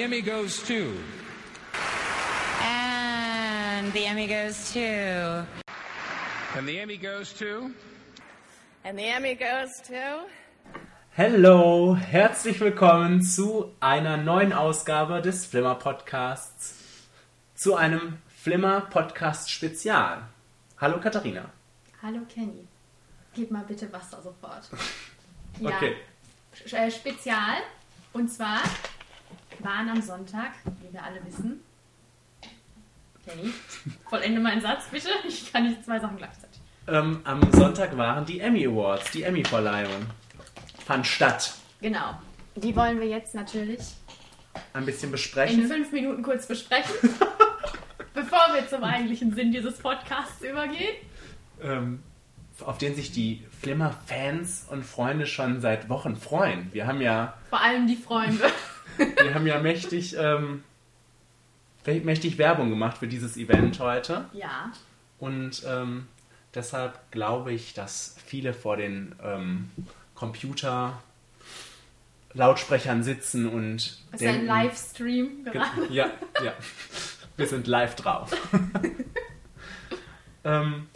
And the Emmy goes to. And the Emmy goes to. And the Emmy goes to. And the Emmy goes to. Hello, herzlich willkommen zu einer neuen Ausgabe des Flimmer Podcasts. Zu einem Flimmer Podcast Spezial. Hallo Katharina. Hallo Kenny. Gib mal bitte Wasser sofort. Ja, Okay. Äh, Spezial. Und zwar waren am Sonntag, wie wir alle wissen. Kenny, vollende meinen Satz bitte. Ich kann nicht zwei Sachen gleichzeitig. Ähm, am Sonntag waren die Emmy Awards, die Emmy-Verleihung. Fand statt. Genau. Die wollen wir jetzt natürlich Ein bisschen in besprechen. fünf Minuten kurz besprechen. bevor wir zum eigentlichen Sinn dieses Podcasts übergehen. ähm, auf den sich die Flimmer-Fans und Freunde schon seit Wochen freuen. Wir haben ja, Vor allem die Freunde. wir haben ja mächtig, ähm, mächtig Werbung gemacht für dieses Event heute. Ja. Und ähm, deshalb glaube ich, dass viele vor den ähm, Computer Lautsprechern sitzen und ist ein Livestream Ge- gerade. Ja, ja. Wir sind live drauf. ähm,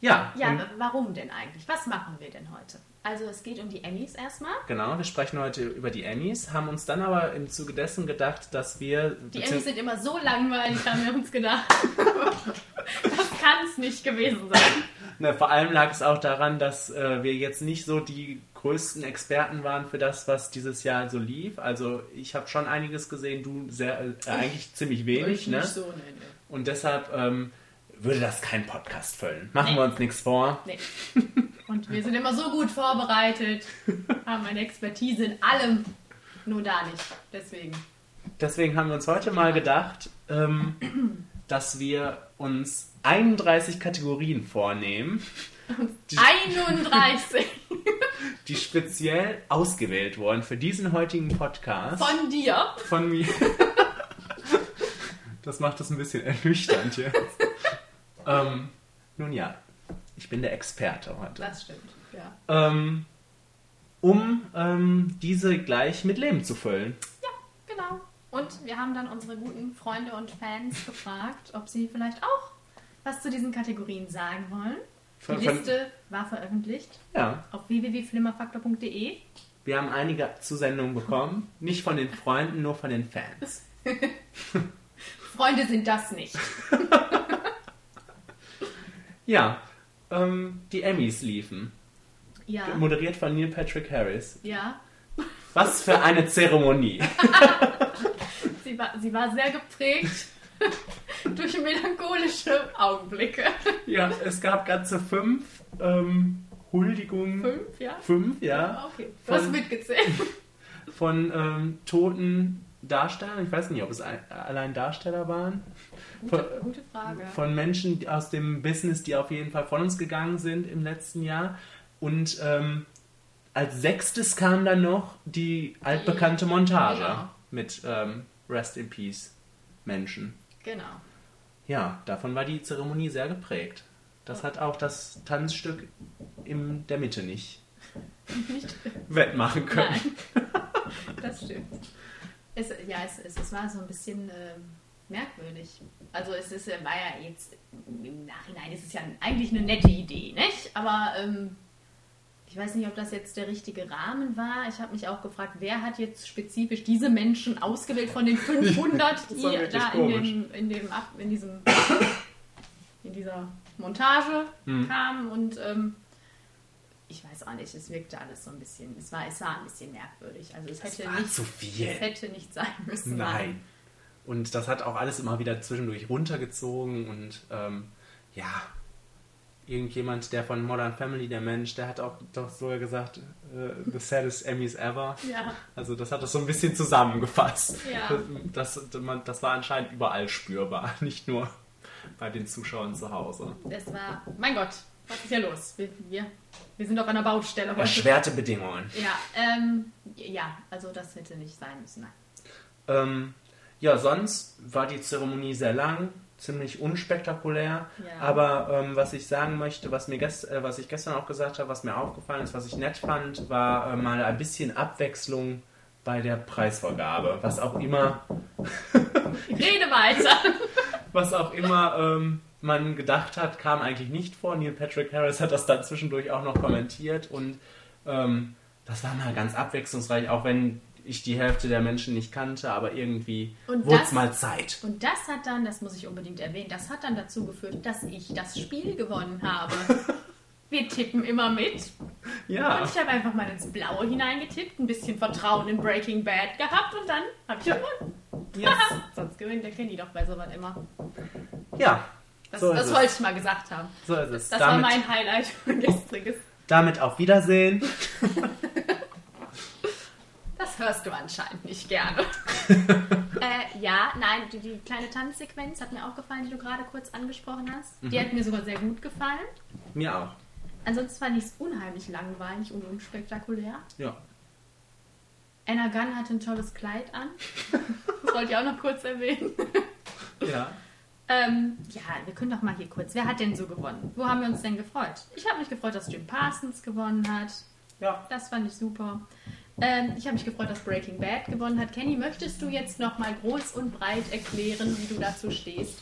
ja, Ja, warum denn eigentlich? Was machen wir denn heute? Also es geht um die Emmys erstmal. genau. Wir sprechen heute über die Emmys, haben uns dann aber im Zuge dessen gedacht, dass wir Die Emmys sind immer so langweilig, haben wir uns gedacht. das kann es nicht gewesen sein. Na, vor allem lag es auch daran, dass äh, wir jetzt nicht so die größten Experten waren für das, was dieses Jahr so lief. Also ich habe schon einiges gesehen, du sehr, äh, eigentlich ziemlich wenig. Ne? so, nee, nee. Und deshalb ähm, würde das kein Podcast füllen. Machen wir uns nichts vor. nee. Und wir sind immer so gut vorbereitet, haben eine Expertise in allem, nur da nicht. Deswegen. Deswegen haben wir uns heute mal gedacht, ähm, dass wir uns 31 Kategorien vornehmen, die, 31 die speziell ausgewählt wurden für diesen heutigen Podcast. von dir. von mir. Das macht es ein bisschen ernüchternd jetzt. Ähm, nun ja, ich bin der Experte heute. Das stimmt, ja. Ähm, um ähm, diese gleich mit Leben zu füllen. Genau. Und wir haben dann unsere guten Freunde und Fans gefragt, ob sie vielleicht auch was zu diesen Kategorien sagen wollen. Die Liste war veröffentlicht Ja, auf www.flimmerfaktor.de. wir haben einige Zusendungen bekommen. Nicht von den Freunden, nur von den Fans. Freunde sind das nicht. Ja, ähm, die Emmys liefen. Ja. Moderiert von Neil Patrick Harris. Ja. Was für eine Zeremonie. Sie war, sie war sehr geprägt durch melancholische Augenblicke. Ja, es gab ganze fünf ähm, Huldigungen. Fünf, ja? Fünf, ja. Okay. Du hast Von- mitgezählt. von ähm, toten Darstellern. Ich weiß nicht, ob es ein, allein Darsteller waren. Gute, Von, gute Frage. von Menschen aus dem Business, die auf jeden Fall von uns gegangen sind im letzten Jahr. Und ähm, als sechstes kam dann noch die altbekannte Montage Genau. mit ähm, Rest in Peace Menschen. Genau. Ja, davon war die Zeremonie sehr geprägt. Das hat auch das Tanzstück in der Mitte nicht Nicht wettmachen können. Nein, das stimmt. Es, ja, es, es, es war so ein bisschen ähm, merkwürdig. Also es ist, äh, war ja jetzt, im Nachhinein ist es ja eigentlich eine nette Idee, nicht? Aber ähm, ich weiß nicht, ob das jetzt der richtige Rahmen war. Ich habe mich auch gefragt, wer hat jetzt spezifisch diese Menschen ausgewählt von den 500, die da in, dem, in, dem, in, diesem, in dieser Montage Hm. kamen und ähm, ich weiß auch nicht, es wirkte alles so ein bisschen, es war, es war ein bisschen merkwürdig. Also es hätte, war nicht, zu viel. es hätte nicht sein müssen. Nein. Und das hat auch alles immer wieder zwischendurch runtergezogen und ähm, ja, irgendjemand, der von Modern Family, der Mensch, der hat auch doch sogar gesagt, äh, the saddest Emmys ever. Ja, Also das hat das so ein bisschen zusammengefasst. Ja. Das, das, das war anscheinend überall spürbar, nicht nur bei den Zuschauern zu Hause. es war, mein Gott, was ist hier los? Wir, wir, wir sind auf einer Baustelle heute. Erschwerte Bedingungen. Ja, ähm, ja, also das hätte nicht sein müssen. Nein. Ähm, ja, sonst war die Zeremonie sehr lang, ziemlich unspektakulär. Ja. Aber ähm, was ich sagen möchte, was, mir gest äh, was ich gestern auch gesagt habe, was mir aufgefallen ist, was ich nett fand, war äh, mal ein bisschen Abwechslung bei der Preisvergabe. Was auch immer, Rede weiter. was auch immer ähm, man gedacht hat, kam eigentlich nicht vor. Neil Patrick Harris hat das dann zwischendurch auch noch kommentiert und ähm, das war mal ganz abwechslungsreich, auch wenn ich die Hälfte der Menschen nicht kannte, aber irgendwie Und wurde es mal Zeit. Und das hat dann, das muss ich unbedingt erwähnen, das hat dann dazu geführt, dass ich das Spiel gewonnen habe. Wir tippen immer mit. Ja, Und ich habe einfach mal ins Blaue hineingetippt, ein bisschen Vertrauen in Breaking Bad gehabt und dann habe ich Ja. gewonnen. yes. Sonst gewinnt der Kenny doch bei sowas immer. ja. Das, So ist das es. wollte ich mal gesagt haben. So ist es. Das damit, war mein Highlight von gestriges. damit auf Wiedersehen. Das hörst du anscheinend nicht gerne. äh, ja, nein, die, die kleine Tanzsequenz hat mir auch gefallen, die du gerade kurz angesprochen hast. Mhm. Die hat mir sogar sehr gut gefallen. Mir auch. Ansonsten fand ich es unheimlich langweilig und unspektakulär. Ja. Anna Gunn hatte ein tolles Kleid an. Das wollte ich auch noch kurz erwähnen. Ja. Ähm, ja, wir können doch mal hier kurz. Wer hat denn so gewonnen? Wo haben wir uns denn gefreut? Ich habe mich gefreut, dass Jim Parsons gewonnen hat. Ja. Das fand ich super. Ähm, ich habe mich gefreut, dass Breaking Bad gewonnen hat. Kenny, möchtest du jetzt noch mal groß und breit erklären, wie du dazu stehst?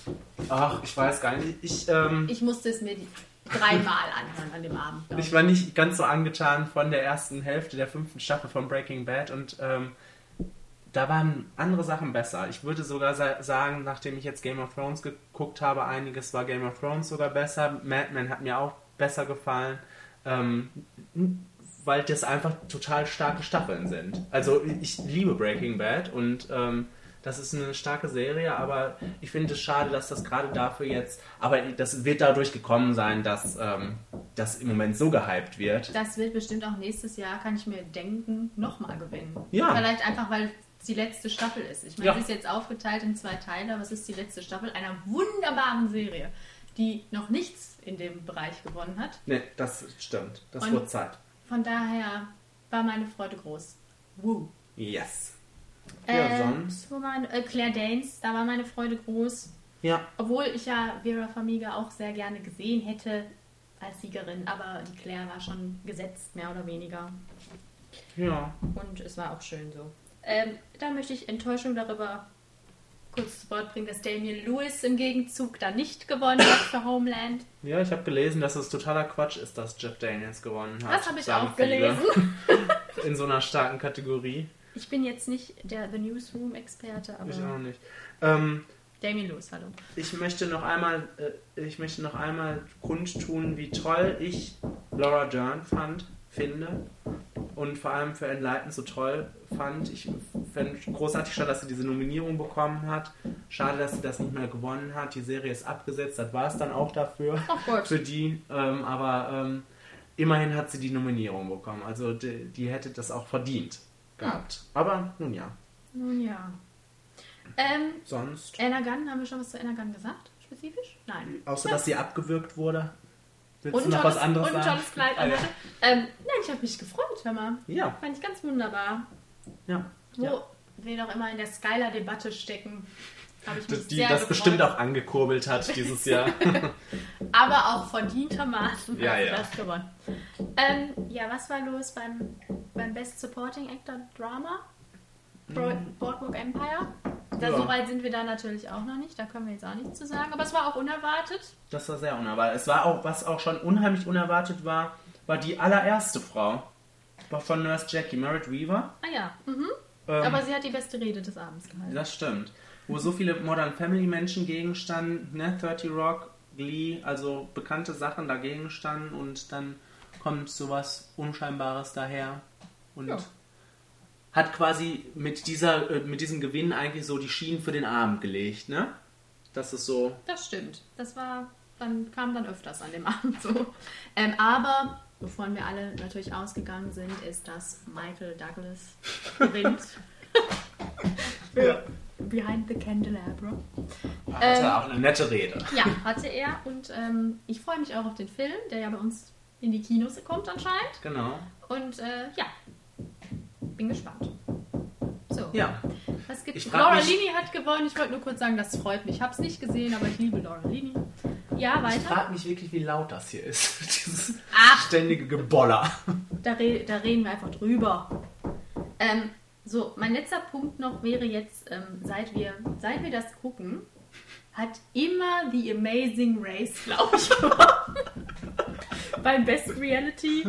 Ach, ich weiß gar nicht. Ich, ähm, Ich musste es mir dreimal anhören an dem Abend. ich war nicht ganz so angetan von der ersten Hälfte der fünften Staffel von Breaking Bad und ähm, da waren andere Sachen besser. Ich würde sogar sa sagen, nachdem ich jetzt Game of Thrones geguckt habe, einiges war Game of Thrones sogar besser. Mad Men hat mir auch besser gefallen, ähm, weil das einfach total starke Staffeln sind. Also ich liebe Breaking Bad und ähm, das ist eine starke Serie, aber ich finde es schade, dass das gerade dafür jetzt, aber das wird dadurch gekommen sein, dass ähm, das im Moment so gehypt wird. Das wird bestimmt auch nächstes Jahr, kann ich mir denken, nochmal gewinnen. Ja. Vielleicht einfach, weil die letzte Staffel ist. Ich meine, Ja. es ist jetzt aufgeteilt in zwei Teile, aber es ist die letzte Staffel einer wunderbaren Serie, die noch nichts in dem Bereich gewonnen hat. Ne, das stimmt. Das Und- wird Zeit. Von daher war meine Freude groß. Woo. Yes. Ja, Äh, sonst? Wo war, äh, Claire Danes, da war meine Freude groß. Ja, Obwohl ich ja Vera Farmiga auch sehr gerne gesehen hätte als Siegerin, aber die Claire war schon gesetzt, mehr oder weniger. ja. Und es war auch schön so. Ähm, da möchte ich Enttäuschung darüber kurz zu Wort bringen, dass Damien Lewis im Gegenzug da nicht gewonnen hat für Homeland. Ja, ich habe gelesen, dass es totaler Quatsch ist, dass Jeff Daniels gewonnen hat. Das habe ich auch gelesen. In so einer starken Kategorie. Ich bin jetzt nicht der The Newsroom-Experte, aber Ich auch nicht. Ähm, Damien Lewis, hallo. ich möchte noch einmal, äh, ich möchte noch einmal kundtun, wie toll ich Laura Dern fand, finde. Und vor allem für Enlighten so toll fand. Ich fände großartig schade, dass sie diese Nominierung bekommen hat. Schade, dass sie das nicht mehr gewonnen hat. Die Serie ist abgesetzt, das war es dann auch dafür. Ach Gott. für die. Ähm, aber ähm, immerhin hat sie die Nominierung bekommen. Also die, die hätte das auch verdient gehabt. Aber nun ja, Nun ja. Ähm, sonst. Anna Gunn, haben wir schon was zu Anna Gunn gesagt? Spezifisch? Nein. Außer dass sie abgewürgt wurde. Willst Und du noch was anderes und sagen? Kleid Ah, ja. Ähm, nein, ich habe mich gefreut, hör mal. Ja, Fand ich ganz wunderbar. ja. Wo ja. wir doch immer in der Skylar-Debatte stecken. Habe ich mich Das, die das gefreut. bestimmt auch angekurbelt hat dieses Jahr. Aber auch verdientermaßen Ja, ja. das gewonnen. Ähm, ja, was war los beim, beim Best Supporting Actor Drama? Bro Boardwalk Empire? Da. Ja. So weit sind wir da natürlich auch noch nicht, da können wir jetzt auch nichts zu sagen. Aber es war auch unerwartet. Das war sehr unerwartet. Es war auch, was auch schon unheimlich unerwartet war, war die allererste Frau. War von Nurse Jackie, Merritt Weaver. Ah ja, mhm. Ähm, aber sie hat die beste Rede des Abends gehalten. Das stimmt. Wo so viele Modern Family Menschen gegenstanden, ne? 30 Rock, Glee, also bekannte Sachen dagegen standen und dann kommt sowas Unscheinbares daher und Ja. Hat quasi mit dieser, äh, mit diesem Gewinn eigentlich so die Schienen für den Abend gelegt, ne? Das ist so. Das stimmt. Das war, dann kam dann öfters an dem Abend so. Ähm, aber wovon wir alle natürlich ausgegangen sind, ist, dass Michael Douglas gewinnt. Für Behind the Candelabra. Hatte Ähm, auch eine nette Rede. Ja, hatte er. Und ähm, ich freue mich auch auf den Film, der ja bei uns in die Kinos kommt anscheinend. Genau. Und äh, ja, bin gespannt. So, Ja. was gibt's? Ich Laura Linney hat gewonnen. Ich wollte nur kurz sagen, das freut mich. Ich habe es nicht gesehen, aber ich liebe Laura Linney. Ja, Ich weiter. frage mich wirklich, wie laut das hier ist. Dieses Ach, ständige Geboller. da, re da reden wir einfach drüber. Ähm, So, mein letzter Punkt noch wäre jetzt, ähm, seit, wir, seit wir das gucken, hat immer The Amazing Race, glaube ich, gewonnen. Beim Best Reality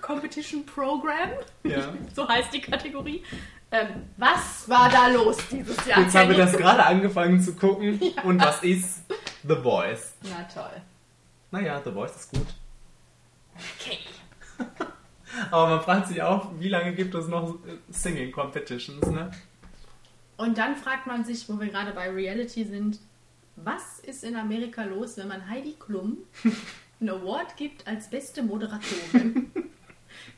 Competition Program. Ja. So heißt die Kategorie. Ähm, was war da los dieses Jahr? Jetzt haben wir das gerade angefangen zu gucken. Und was ist The Voice? Na toll. Naja, The Voice ist gut. Okay. Aber man fragt sich auch, wie lange gibt es noch Singing Competitions, ne? Und dann fragt man sich, wo wir gerade bei Reality sind, was ist in Amerika los, wenn man Heidi Klum einen Award gibt als beste Moderatorin?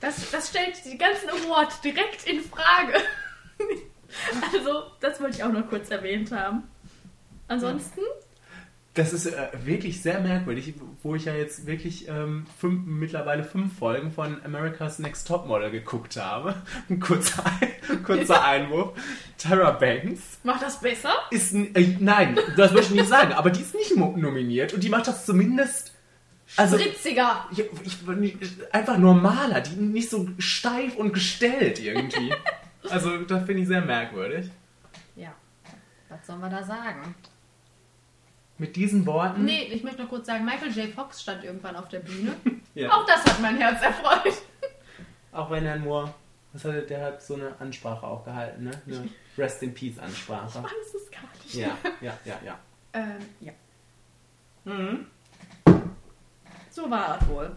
Das, das stellt die ganzen Awards direkt in Frage. Also, das wollte ich auch noch kurz erwähnt haben. Ansonsten, Das ist äh, wirklich sehr merkwürdig, wo ich ja jetzt wirklich ähm, fünf, mittlerweile fünf Folgen von America's Next Topmodel geguckt habe. Ein kurzer, Ein- kurzer Einwurf. Tara Banks macht das besser? ist... Äh, nein, das würde ich nicht sagen, aber die ist nicht nominiert und die macht das zumindest... Also, Spritziger. ich, ich, einfach normaler, die nicht so steif und gestellt irgendwie. Also, das finde ich sehr merkwürdig. Ja, was sollen wir da sagen? Mit diesen Worten... Nee, ich möchte noch kurz sagen, Michael J. Fox stand irgendwann auf der Bühne. Ja. Auch das hat mein Herz erfreut. Auch wenn er nur, was hat er, der hat so eine Ansprache auch gehalten, ne? Eine Rest in Peace Ansprache. Ich weiß es gar nicht. Ja, ja, ja, ja. Ähm, ja. Mhm. So war es wohl.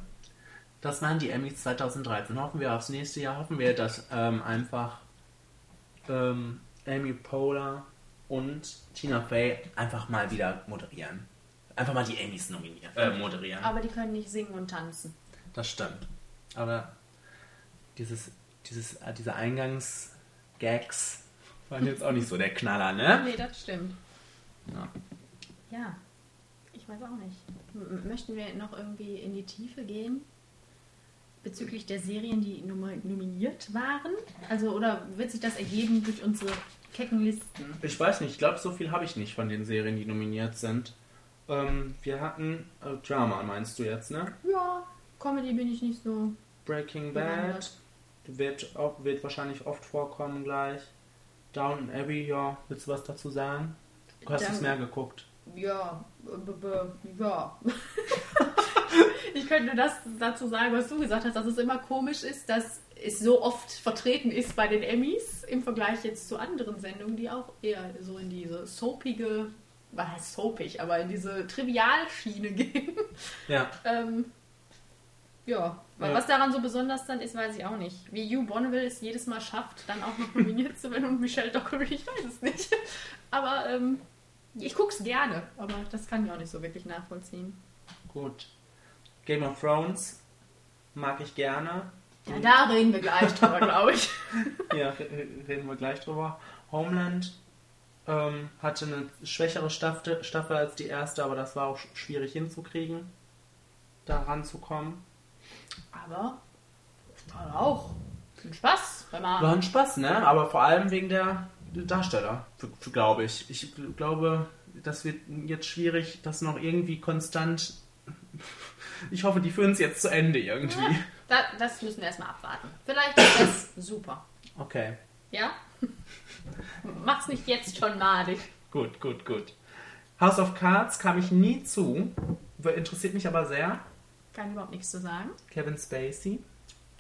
Das waren die Emmys 2013. Hoffen wir aufs nächste Jahr. Hoffen wir, dass ähm, einfach ähm, Amy Poehler und Tina Fey einfach mal wieder moderieren. Einfach mal die Emmys nominieren, äh, moderieren. Aber die können nicht singen und tanzen. Das stimmt. Aber dieses, dieses, äh, diese Eingangsgags waren jetzt auch nicht so der Knaller, ne? Nee, das stimmt. Ja. Ja, ich weiß auch nicht. M möchten wir noch irgendwie in die Tiefe gehen? Bezüglich der Serien, die nom nominiert waren? Also, oder wird sich das ergeben durch unsere kecken Listen? Ich weiß nicht, ich glaube, so viel habe ich nicht von den Serien, die nominiert sind. Ähm, wir hatten äh, Drama, meinst du jetzt, ne? Ja, Comedy bin ich nicht so. Breaking Bad wird, auch, wird wahrscheinlich oft vorkommen gleich. Downton Abbey, ja, willst du was dazu sagen? Du hast es mehr geguckt. Ja, b -b ja. ich könnte nur das dazu sagen, was du gesagt hast, dass es immer komisch ist, dass es so oft vertreten ist bei den Emmys im Vergleich jetzt zu anderen Sendungen, die auch eher so in diese soapige, was heißt soapig, aber in diese Trivialschiene gehen. Ja, ähm, ja, Ja. was daran so besonders dann ist, weiß ich auch nicht. Wie Hugh Bonneville es jedes Mal schafft, dann auch noch nominiert zu werden und Michelle Dockery, ich weiß es nicht. Aber ähm, ich guck's gerne, aber das kann ich auch nicht so wirklich nachvollziehen. gut. Game of Thrones mag ich gerne. Ja, da reden wir gleich drüber, glaube ich. Ja, re- reden wir gleich drüber. Homeland ähm, hatte eine schwächere Staffel, Staffel als die erste, aber das war auch sch- schwierig hinzukriegen, da ranzukommen. Aber war auch ein Spaß, wenn man. War ein Spaß, ne? Aber vor allem wegen der Darsteller, glaube ich. Ich glaube, das wird jetzt schwierig, das noch irgendwie konstant. Ich hoffe, die führen es jetzt zu Ende irgendwie. Da, das müssen wir erstmal abwarten. Vielleicht ist das super. Okay, Ja? Macht's nicht jetzt schon madig. gut, gut, gut. House of Cards kam ich nie zu, interessiert mich aber sehr. Kann überhaupt nichts zu sagen. Kevin Spacey.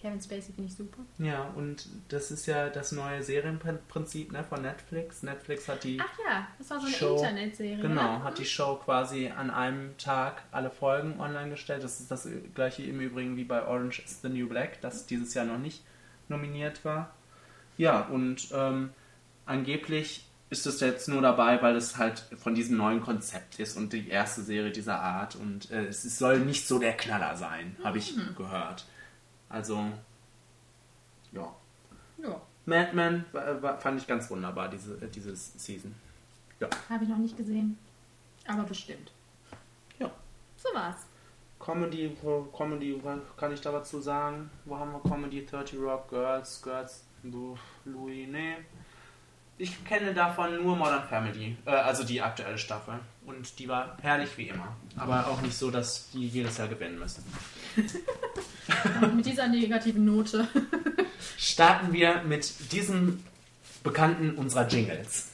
Kevin Spacey finde ich super. Ja, und das ist ja das neue Serienprinzip ne, von Netflix. Netflix hat die Ach ja, das war so eine Show. Internetserie. Genau, ne? hat die Show quasi an einem Tag alle Folgen online gestellt. Das ist das gleiche im Übrigen wie bei Orange is the New Black, das dieses Jahr noch nicht nominiert war. Ja, und ähm, angeblich ist es jetzt nur dabei, weil es halt von diesem neuen Konzept ist und die erste Serie dieser Art. Und äh, es es soll nicht so der Knaller sein, habe ich gehört. Also, ja. Ja, Mad Men war, war, fand ich ganz wunderbar, diese, äh, dieses Season. Ja. habe ich noch nicht gesehen. Aber bestimmt. Ja. So war's. Comedy, wo- Comedy, was kann ich da was zu sagen? Wo haben wir Comedy? 30 Rock, Girls, Girls, Louis, nee. Ich kenne davon nur Modern Family, äh, also die aktuelle Staffel. Und die war herrlich wie immer. Aber auch nicht so, dass die jedes Jahr gewinnen müssen. Und mit dieser negativen Note. Starten wir mit diesem bekannten unserer Jingles.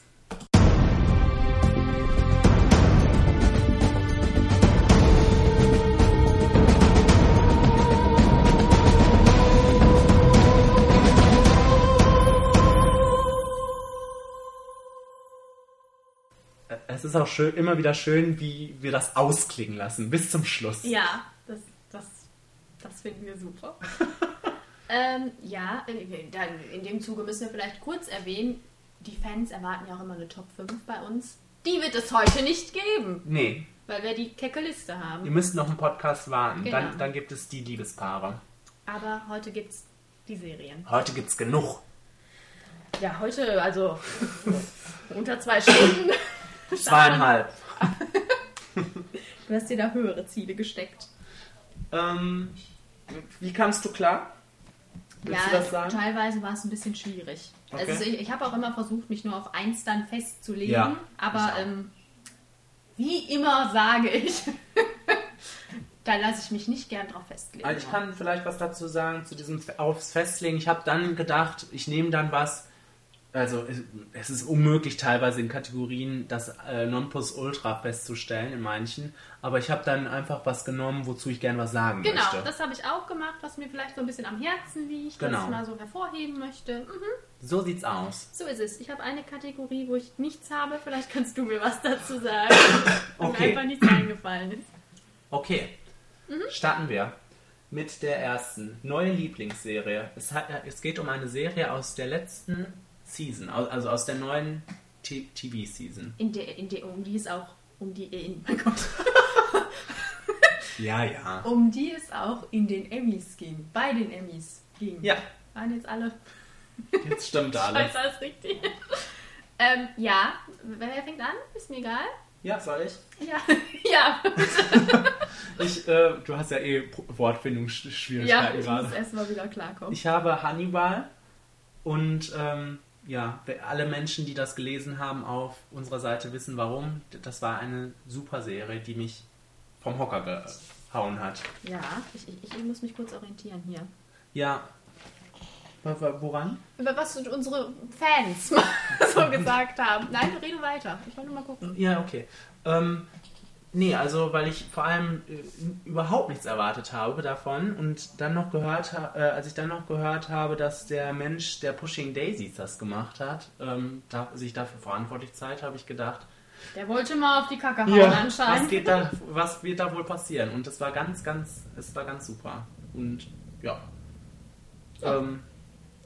Es ist auch schön, immer wieder schön, wie wir das ausklingen lassen, bis zum Schluss. Ja, das finden wir super. ähm, ja, dann in dem Zuge müssen wir vielleicht kurz erwähnen, die Fans erwarten ja auch immer eine Top 5 bei uns. Die wird es heute nicht geben, Nee, weil wir die kecke Liste ihr haben. müsst noch einen Podcast warten. Genau. Dann, dann gibt es die Liebespaare. Aber heute gibt es die Serien. Heute gibt es genug. Ja, heute, also unter zwei Stunden. Zweieinhalb. Du hast dir da höhere Ziele gesteckt. Ähm, wie kamst du klar? Willst ja, du das sagen? teilweise war es ein bisschen schwierig. Okay. Also ich, ich habe auch immer versucht, mich nur auf eins dann festzulegen. Ja, aber ähm, wie immer sage ich, da lasse ich mich nicht gern drauf festlegen. Also ich kann vielleicht was dazu sagen zu diesem aufs Festlegen. Ich habe dann gedacht, ich nehme dann was. Also es- ist unmöglich teilweise in Kategorien das äh, Nonplusultra festzustellen in manchen, aber ich habe dann einfach was genommen, wozu ich gern was sagen Genau, möchte. das habe ich auch gemacht, was mir vielleicht so ein bisschen am Herzen liegt, Genau. was ich mal so hervorheben möchte. Mhm, So sieht's aus. so ist es. Ich habe eine Kategorie, wo ich nichts habe. Vielleicht kannst du mir was dazu sagen. weil Mir Okay. einfach nichts eingefallen ist. Okay, starten wir mit der ersten neue Lieblingsserie. Es, hat, es geht um eine Serie aus der letzten Season, also aus der neuen TV-Season. In der, in der, um die es auch, um die, in, mein Gott. Ja, ja. um die es auch in den Emmys ging. Bei den Emmys ging. Ja, Waren jetzt alle. jetzt stimmt alles. Scheiße, alles richtig. ähm, ja, wer fängt an? Ist mir egal. Ja, soll ich? Ja, ja. Ich, äh, du hast ja eh Pro- ja Wortfindungsschwierigkeiten ich gerade. muss erstmal wieder klarkommen. Ich habe Hannibal und ähm, ja, alle Menschen, die das gelesen haben auf unserer Seite, wissen warum. Das war eine super Serie, die mich vom Hocker gehauen hat. Ja, ich, ich, ich muss mich kurz orientieren hier. Ja. Wo- wo- Woran? Über was unsere Fans so gesagt haben. Nein, rede weiter. Ich wollte nur mal gucken. Ja, okay. Ähm, nee, also weil ich vor allem äh, überhaupt nichts erwartet habe davon und dann noch gehört habe, äh, als ich dann noch gehört habe, dass der Mensch, der Pushing Daisies das gemacht hat, ähm, da, sich dafür verantwortlich zeigt, habe ich gedacht, Der wollte mal auf die Kacke hauen was, anscheinend. geht da, was wird da wohl passieren? Und es war ganz, ganz, es war ganz super. Und ja. Ja. Ähm,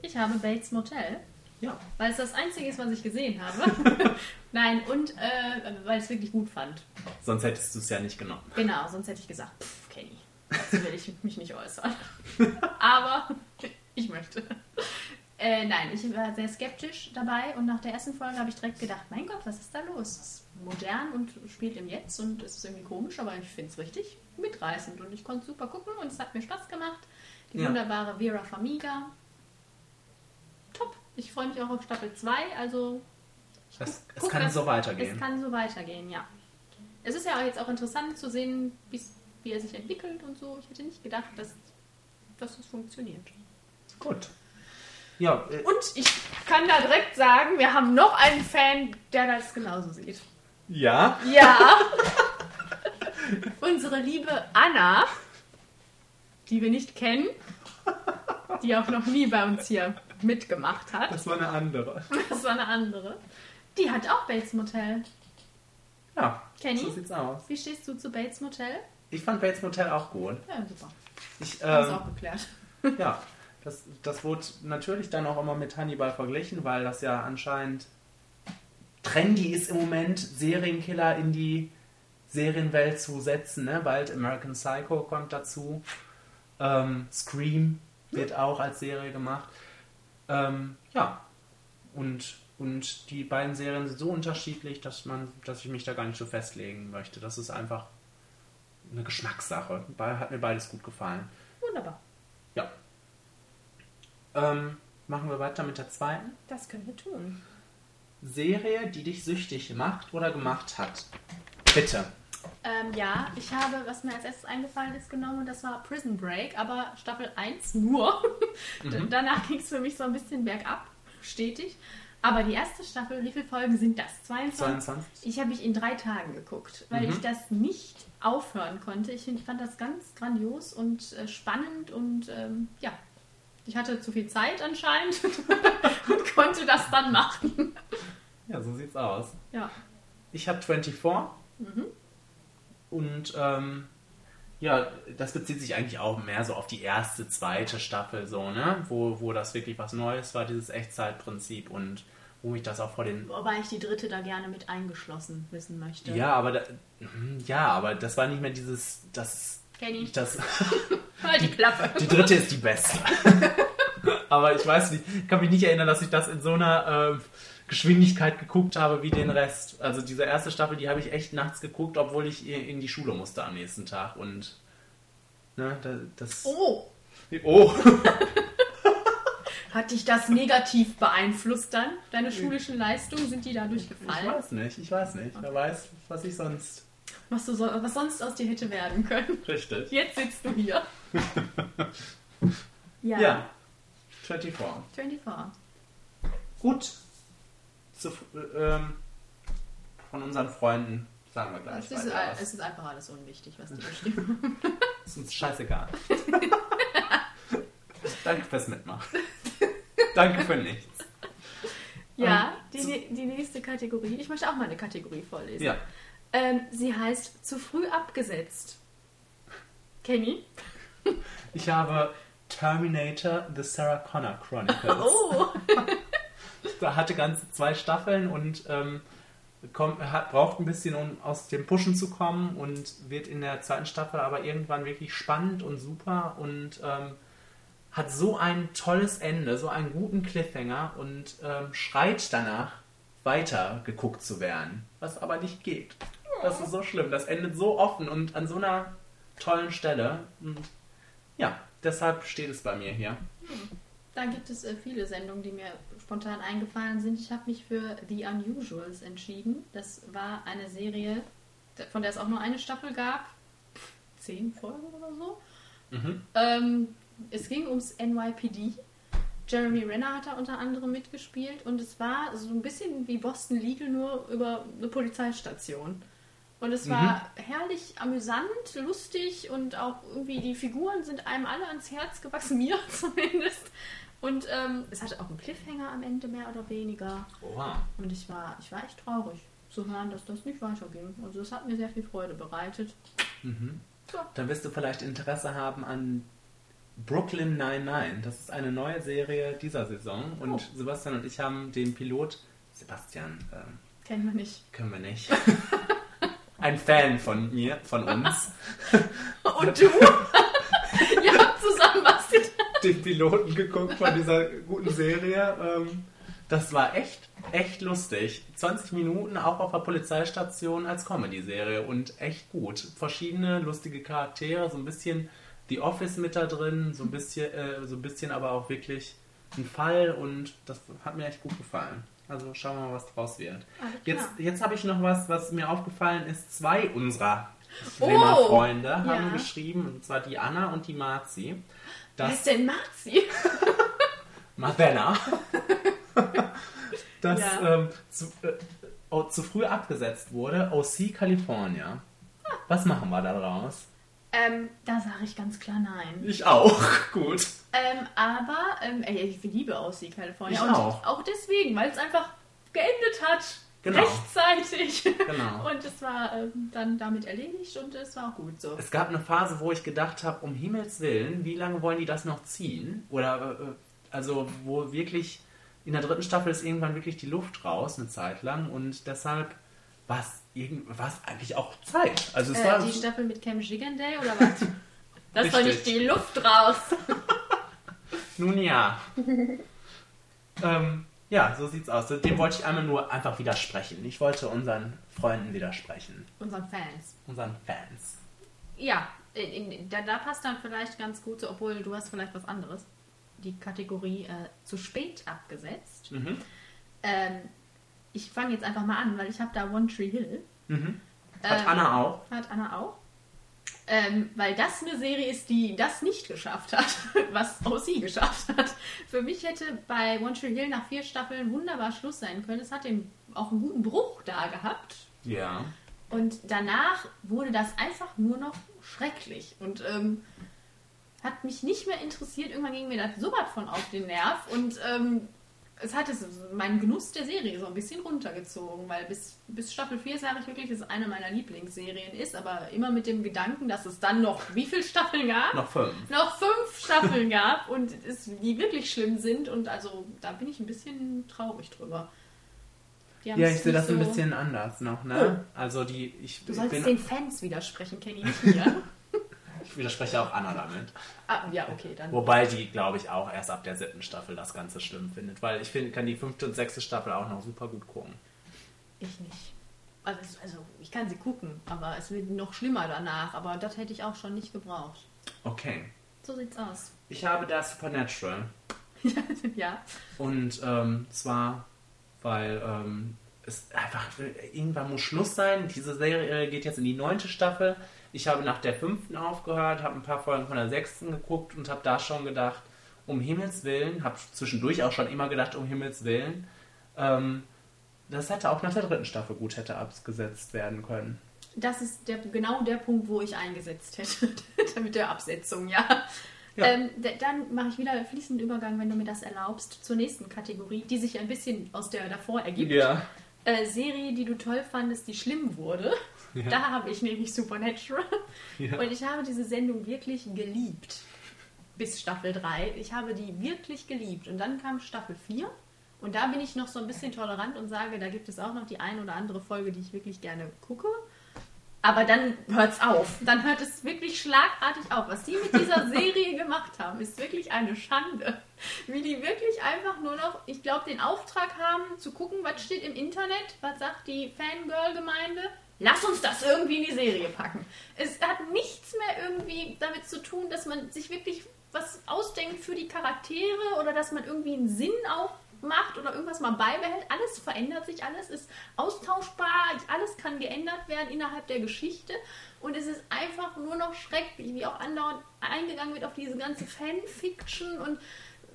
Ich habe Bates Motel. Ja. Weil es das Einzige ist, was ich gesehen habe. Nein, und äh, weil ich es wirklich gut fand. Sonst hättest du es ja nicht genommen. Genau, sonst hätte ich gesagt, pff, Kenny, dazu will ich mich nicht äußern. Aber ich möchte. Äh, nein, ich war sehr skeptisch dabei und nach der ersten Folge habe ich direkt gedacht, mein Gott, was ist da los? Es ist modern und spielt im Jetzt und es ist irgendwie komisch, aber ich finde es richtig mitreißend und ich konnte super gucken und es hat mir Spaß gemacht. Die Ja. wunderbare Vera Famiga. Ich freue mich auch auf Staffel 2, also Es, guck- es kann das- so weitergehen. es kann so weitergehen, ja. Es ist ja jetzt auch interessant zu sehen, wie er sich entwickelt und so. Ich hätte nicht gedacht, dass, dass das funktioniert. Gut. Ja, äh, Und ich kann da direkt sagen, wir haben noch einen Fan, der das genauso sieht. ja. Ja. Unsere liebe Anna, die wir nicht kennen, die auch noch nie bei uns hier mitgemacht hat. Das war eine andere. Das war eine andere. Die hat auch Bates Motel. Ja, Kenny? so sieht's aus. Wie stehst du zu Bates Motel? Ich fand Bates Motel auch gut. Ja, super. Ich, Haben ähm, auch geklärt. ja, das, das wurde natürlich dann auch immer mit Hannibal verglichen, weil das ja anscheinend trendy ist im Moment, Serienkiller in die Serienwelt zu setzen. Ne? Bald American Psycho kommt dazu. Ähm, Scream wird auch als Serie gemacht. Ähm, ja, und, und die beiden Serien sind so unterschiedlich, dass, man, dass ich mich da gar nicht so festlegen möchte. Das ist einfach eine Geschmackssache. Hat mir beides gut gefallen. Wunderbar. Ja. Ähm, machen wir weiter mit der zweiten. Das können wir tun. Serie, die dich süchtig macht oder gemacht hat. Bitte. Ähm, ja, ich habe, was mir als erstes eingefallen ist, genommen und das war Prison Break, aber Staffel 1 nur. D- Danach ging es für mich so ein bisschen bergab, stetig. Aber die erste Staffel, wie viele Folgen sind das? 22? 22? Ich habe mich in drei Tagen geguckt, weil ich das nicht aufhören konnte. Ich, ich fand das ganz grandios und äh, spannend und ähm, ja, ich hatte zu viel Zeit anscheinend und konnte das dann machen. Ja, so sieht's aus. Ja, Ich habe 24. Und ähm, ja, das bezieht sich eigentlich auch mehr so auf die erste, zweite Staffel, so, ne? Wo, wo das wirklich was Neues war, dieses Echtzeitprinzip und wo ich das auch vor den. wobei ich die dritte da gerne mit eingeschlossen wissen möchte. Ja, aber da, mhm, ja, aber das war nicht mehr dieses. Das, Kenny, das, halt die Klappe. die dritte ist die beste. aber ich weiß nicht, ich kann mich nicht erinnern, dass ich das in so einer ähm, Geschwindigkeit geguckt habe wie den Rest. Also diese erste Staffel, die habe ich echt nachts geguckt, obwohl ich in die Schule musste am nächsten Tag. Und ne, da- das. Oh, Oh. hat dich das negativ beeinflusst dann? Deine schulischen Leistungen, sind die dadurch Ich gefallen? weiß nicht, ich weiß nicht. Wer weiß, was ich sonst. Was, du so, was sonst aus dir hätte werden können. Richtig. Jetzt sitzt du hier. ja. Ja. 24. 24. Gut. Zu, ähm, von unseren Freunden sagen wir gleich. Es ist, es ist einfach alles unwichtig, was die bestimmen. ist uns scheißegal. Danke fürs Mitmachen. Danke für nichts. ja, Ähm, die, die nächste Kategorie. Ich möchte auch mal eine Kategorie vorlesen. Ja. Ähm, sie heißt zu früh abgesetzt. Kenny? Ich habe Terminator The Sarah Connor Chronicles. Oh, hatte ganze zwei Staffeln und ähm, kommt, hat, braucht ein bisschen, um aus dem Pushen zu kommen und wird in der zweiten Staffel aber irgendwann wirklich spannend und super und ähm, hat so ein tolles Ende, so einen guten Cliffhanger und ähm, schreit danach, weiter geguckt zu werden. Was aber nicht geht. Das ist so schlimm. Das endet so offen und an so einer tollen Stelle. Und ja, deshalb steht es bei mir hier. Da gibt es äh, viele Sendungen, die mir spontan eingefallen sind. Ich habe mich für The Unusuals entschieden. Das war eine Serie, von der es auch nur eine Staffel gab. Zehn Folgen oder so. Mhm. Ähm, es ging ums NYPD. Jeremy Renner hat da unter anderem mitgespielt und es war so ein bisschen wie Boston Legal, nur über eine Polizeistation. Und es war herrlich amüsant, lustig und auch irgendwie die Figuren sind einem alle ans Herz gewachsen, mir zumindest. Und ähm, es hatte auch einen Cliffhanger am Ende mehr oder weniger. Oha. Und ich war, ich war echt traurig zu hören, dass das nicht weiterging. Also das hat mir sehr viel Freude bereitet. Dann wirst du vielleicht Interesse haben an Brooklyn 99. Das ist eine neue Serie dieser Saison. Und Oh. Sebastian und ich haben den Pilot. Sebastian, ähm, Kennen wir nicht. können wir nicht. Ein Fan von mir, von uns, Und du? Ihr habt zusammen was getan. den Piloten geguckt von dieser guten Serie. Ähm, das war echt, echt lustig. 20 Minuten auch auf der Polizeistation als Comedy-Serie und echt gut. Verschiedene lustige Charaktere, so ein bisschen The Office mit da drin, so ein bisschen, äh, so ein bisschen aber auch wirklich ein Fall und das hat mir echt gut gefallen. Also schauen wir mal, was draus wird. Jetzt, jetzt habe ich noch was, was mir aufgefallen ist. Zwei unserer Oh, Flimmer-Freunde haben ja. geschrieben, und zwar die Anna und die Marzi. Wer ist denn Marzi? Martha, das Ja. ähm, zu, äh, oh, zu früh abgesetzt wurde, OC California. Was machen wir da draus? Ähm, da sage ich ganz klar nein. Ich auch. Gut. Ähm, aber ähm, ey, ich liebe Aussie California. Ich und auch. auch deswegen, weil es einfach geendet hat. Genau. Rechtzeitig. Genau. Und es war ähm, dann damit erledigt und es war auch gut so. Es gab eine Phase, wo ich gedacht habe, um Himmels Willen, wie lange wollen die das noch ziehen? Oder äh, also wo wirklich in der dritten Staffel ist irgendwann wirklich die Luft raus, eine Zeit lang. Und deshalb war es eigentlich auch Zeit. Also es Äh, war die Staffel mit Cam Giganday oder was? Das doch nicht die Luft raus. Nun ja. ähm, ja, so sieht's aus. Dem wollte ich einmal nur einfach widersprechen. Ich wollte unseren Freunden widersprechen. Unseren Fans. Unseren Fans. Ja, in, in, da, da passt dann vielleicht ganz gut, so, obwohl du hast vielleicht was anderes. Die Kategorie äh, zu spät abgesetzt. Mhm. Ähm, ich fange jetzt einfach mal an, weil ich habe da One Tree Hill. Mhm. Hat Ähm, Anna auch. Hat Anna auch. Ähm, weil das eine Serie ist, die das nicht geschafft hat, was auch sie geschafft hat. Für mich hätte bei One Tree Hill nach vier Staffeln wunderbar Schluss sein können. Es hat eben auch einen guten Bruch da gehabt. Ja. Und danach wurde das einfach nur noch schrecklich. Und ähm, hat mich nicht mehr interessiert. Irgendwann ging mir das so was von auf den Nerv. Und ähm, es hat es, meinen Genuss der Serie so ein bisschen runtergezogen. Weil bis, bis Staffel 4 sage ich wirklich, dass es eine meiner Lieblingsserien ist. Aber immer mit dem Gedanken, dass es dann noch wie viele Staffeln gab? Noch fünf. noch fünf Staffeln gab und es, die wirklich schlimm sind. Und also da bin ich ein bisschen traurig drüber. Ja, ich sehe das ein so- bisschen anders noch, ne? Also die, ich, Du ich, sollst bin, den Fans widersprechen, Kenny, nicht mir. ich widerspreche auch Anna damit. ah, ja, okay, dann. Wobei die, glaube ich, auch erst ab der siebten Staffel das Ganze schlimm findet. Weil ich finde, kann die fünfte und sechste Staffel auch noch super gut gucken. Ich nicht. Also, also ich kann sie gucken, aber es wird noch schlimmer danach. Aber das hätte ich auch schon nicht gebraucht. Okay. So sieht's aus. Ich habe da Supernatural. ja. Und ähm, zwar, weil ähm, es einfach irgendwann muss Schluss sein. Diese Serie geht jetzt in die neunte Staffel. Ich habe nach der fünften aufgehört, habe ein paar Folgen von der sechsten geguckt und habe da schon gedacht, um Himmels Willen, habe zwischendurch auch schon immer gedacht, um Himmels Willen, ähm, das hätte auch nach der dritten Staffel gut hätte abgesetzt werden können. Das ist der, genau der Punkt, wo ich eingesetzt hätte. Mit der Absetzung, ja. Ja. Ähm, dann mache ich wieder fließenden Übergang, wenn du mir das erlaubst, zur nächsten Kategorie, die sich ein bisschen aus der davor ergibt. Ja. Äh, Serie, die du toll fandest, die schlimm wurde. Da habe ich nämlich Supernatural. Ja. Und ich habe diese Sendung wirklich geliebt. Bis Staffel 3. Ich habe die wirklich geliebt. Und dann kam Staffel 4. Und da bin ich noch so ein bisschen tolerant und sage, da gibt es auch noch die ein oder andere Folge, die ich wirklich gerne gucke. Aber dann hört es auf. Dann hört es wirklich schlagartig auf. Was die mit dieser Serie gemacht haben, ist wirklich eine Schande. Wie die wirklich einfach nur noch, ich glaube, den Auftrag haben, zu gucken, was steht im Internet, was sagt die Fangirl-Gemeinde. Lass uns das irgendwie in die Serie packen. Es hat nichts mehr irgendwie damit zu tun, dass man sich wirklich was ausdenkt für die Charaktere oder dass man irgendwie einen Sinn auch macht oder irgendwas mal beibehält. Alles verändert sich, alles ist austauschbar, alles kann geändert werden innerhalb der Geschichte und es ist einfach nur noch schrecklich, wie auch andauernd eingegangen wird auf diese ganze Fanfiction und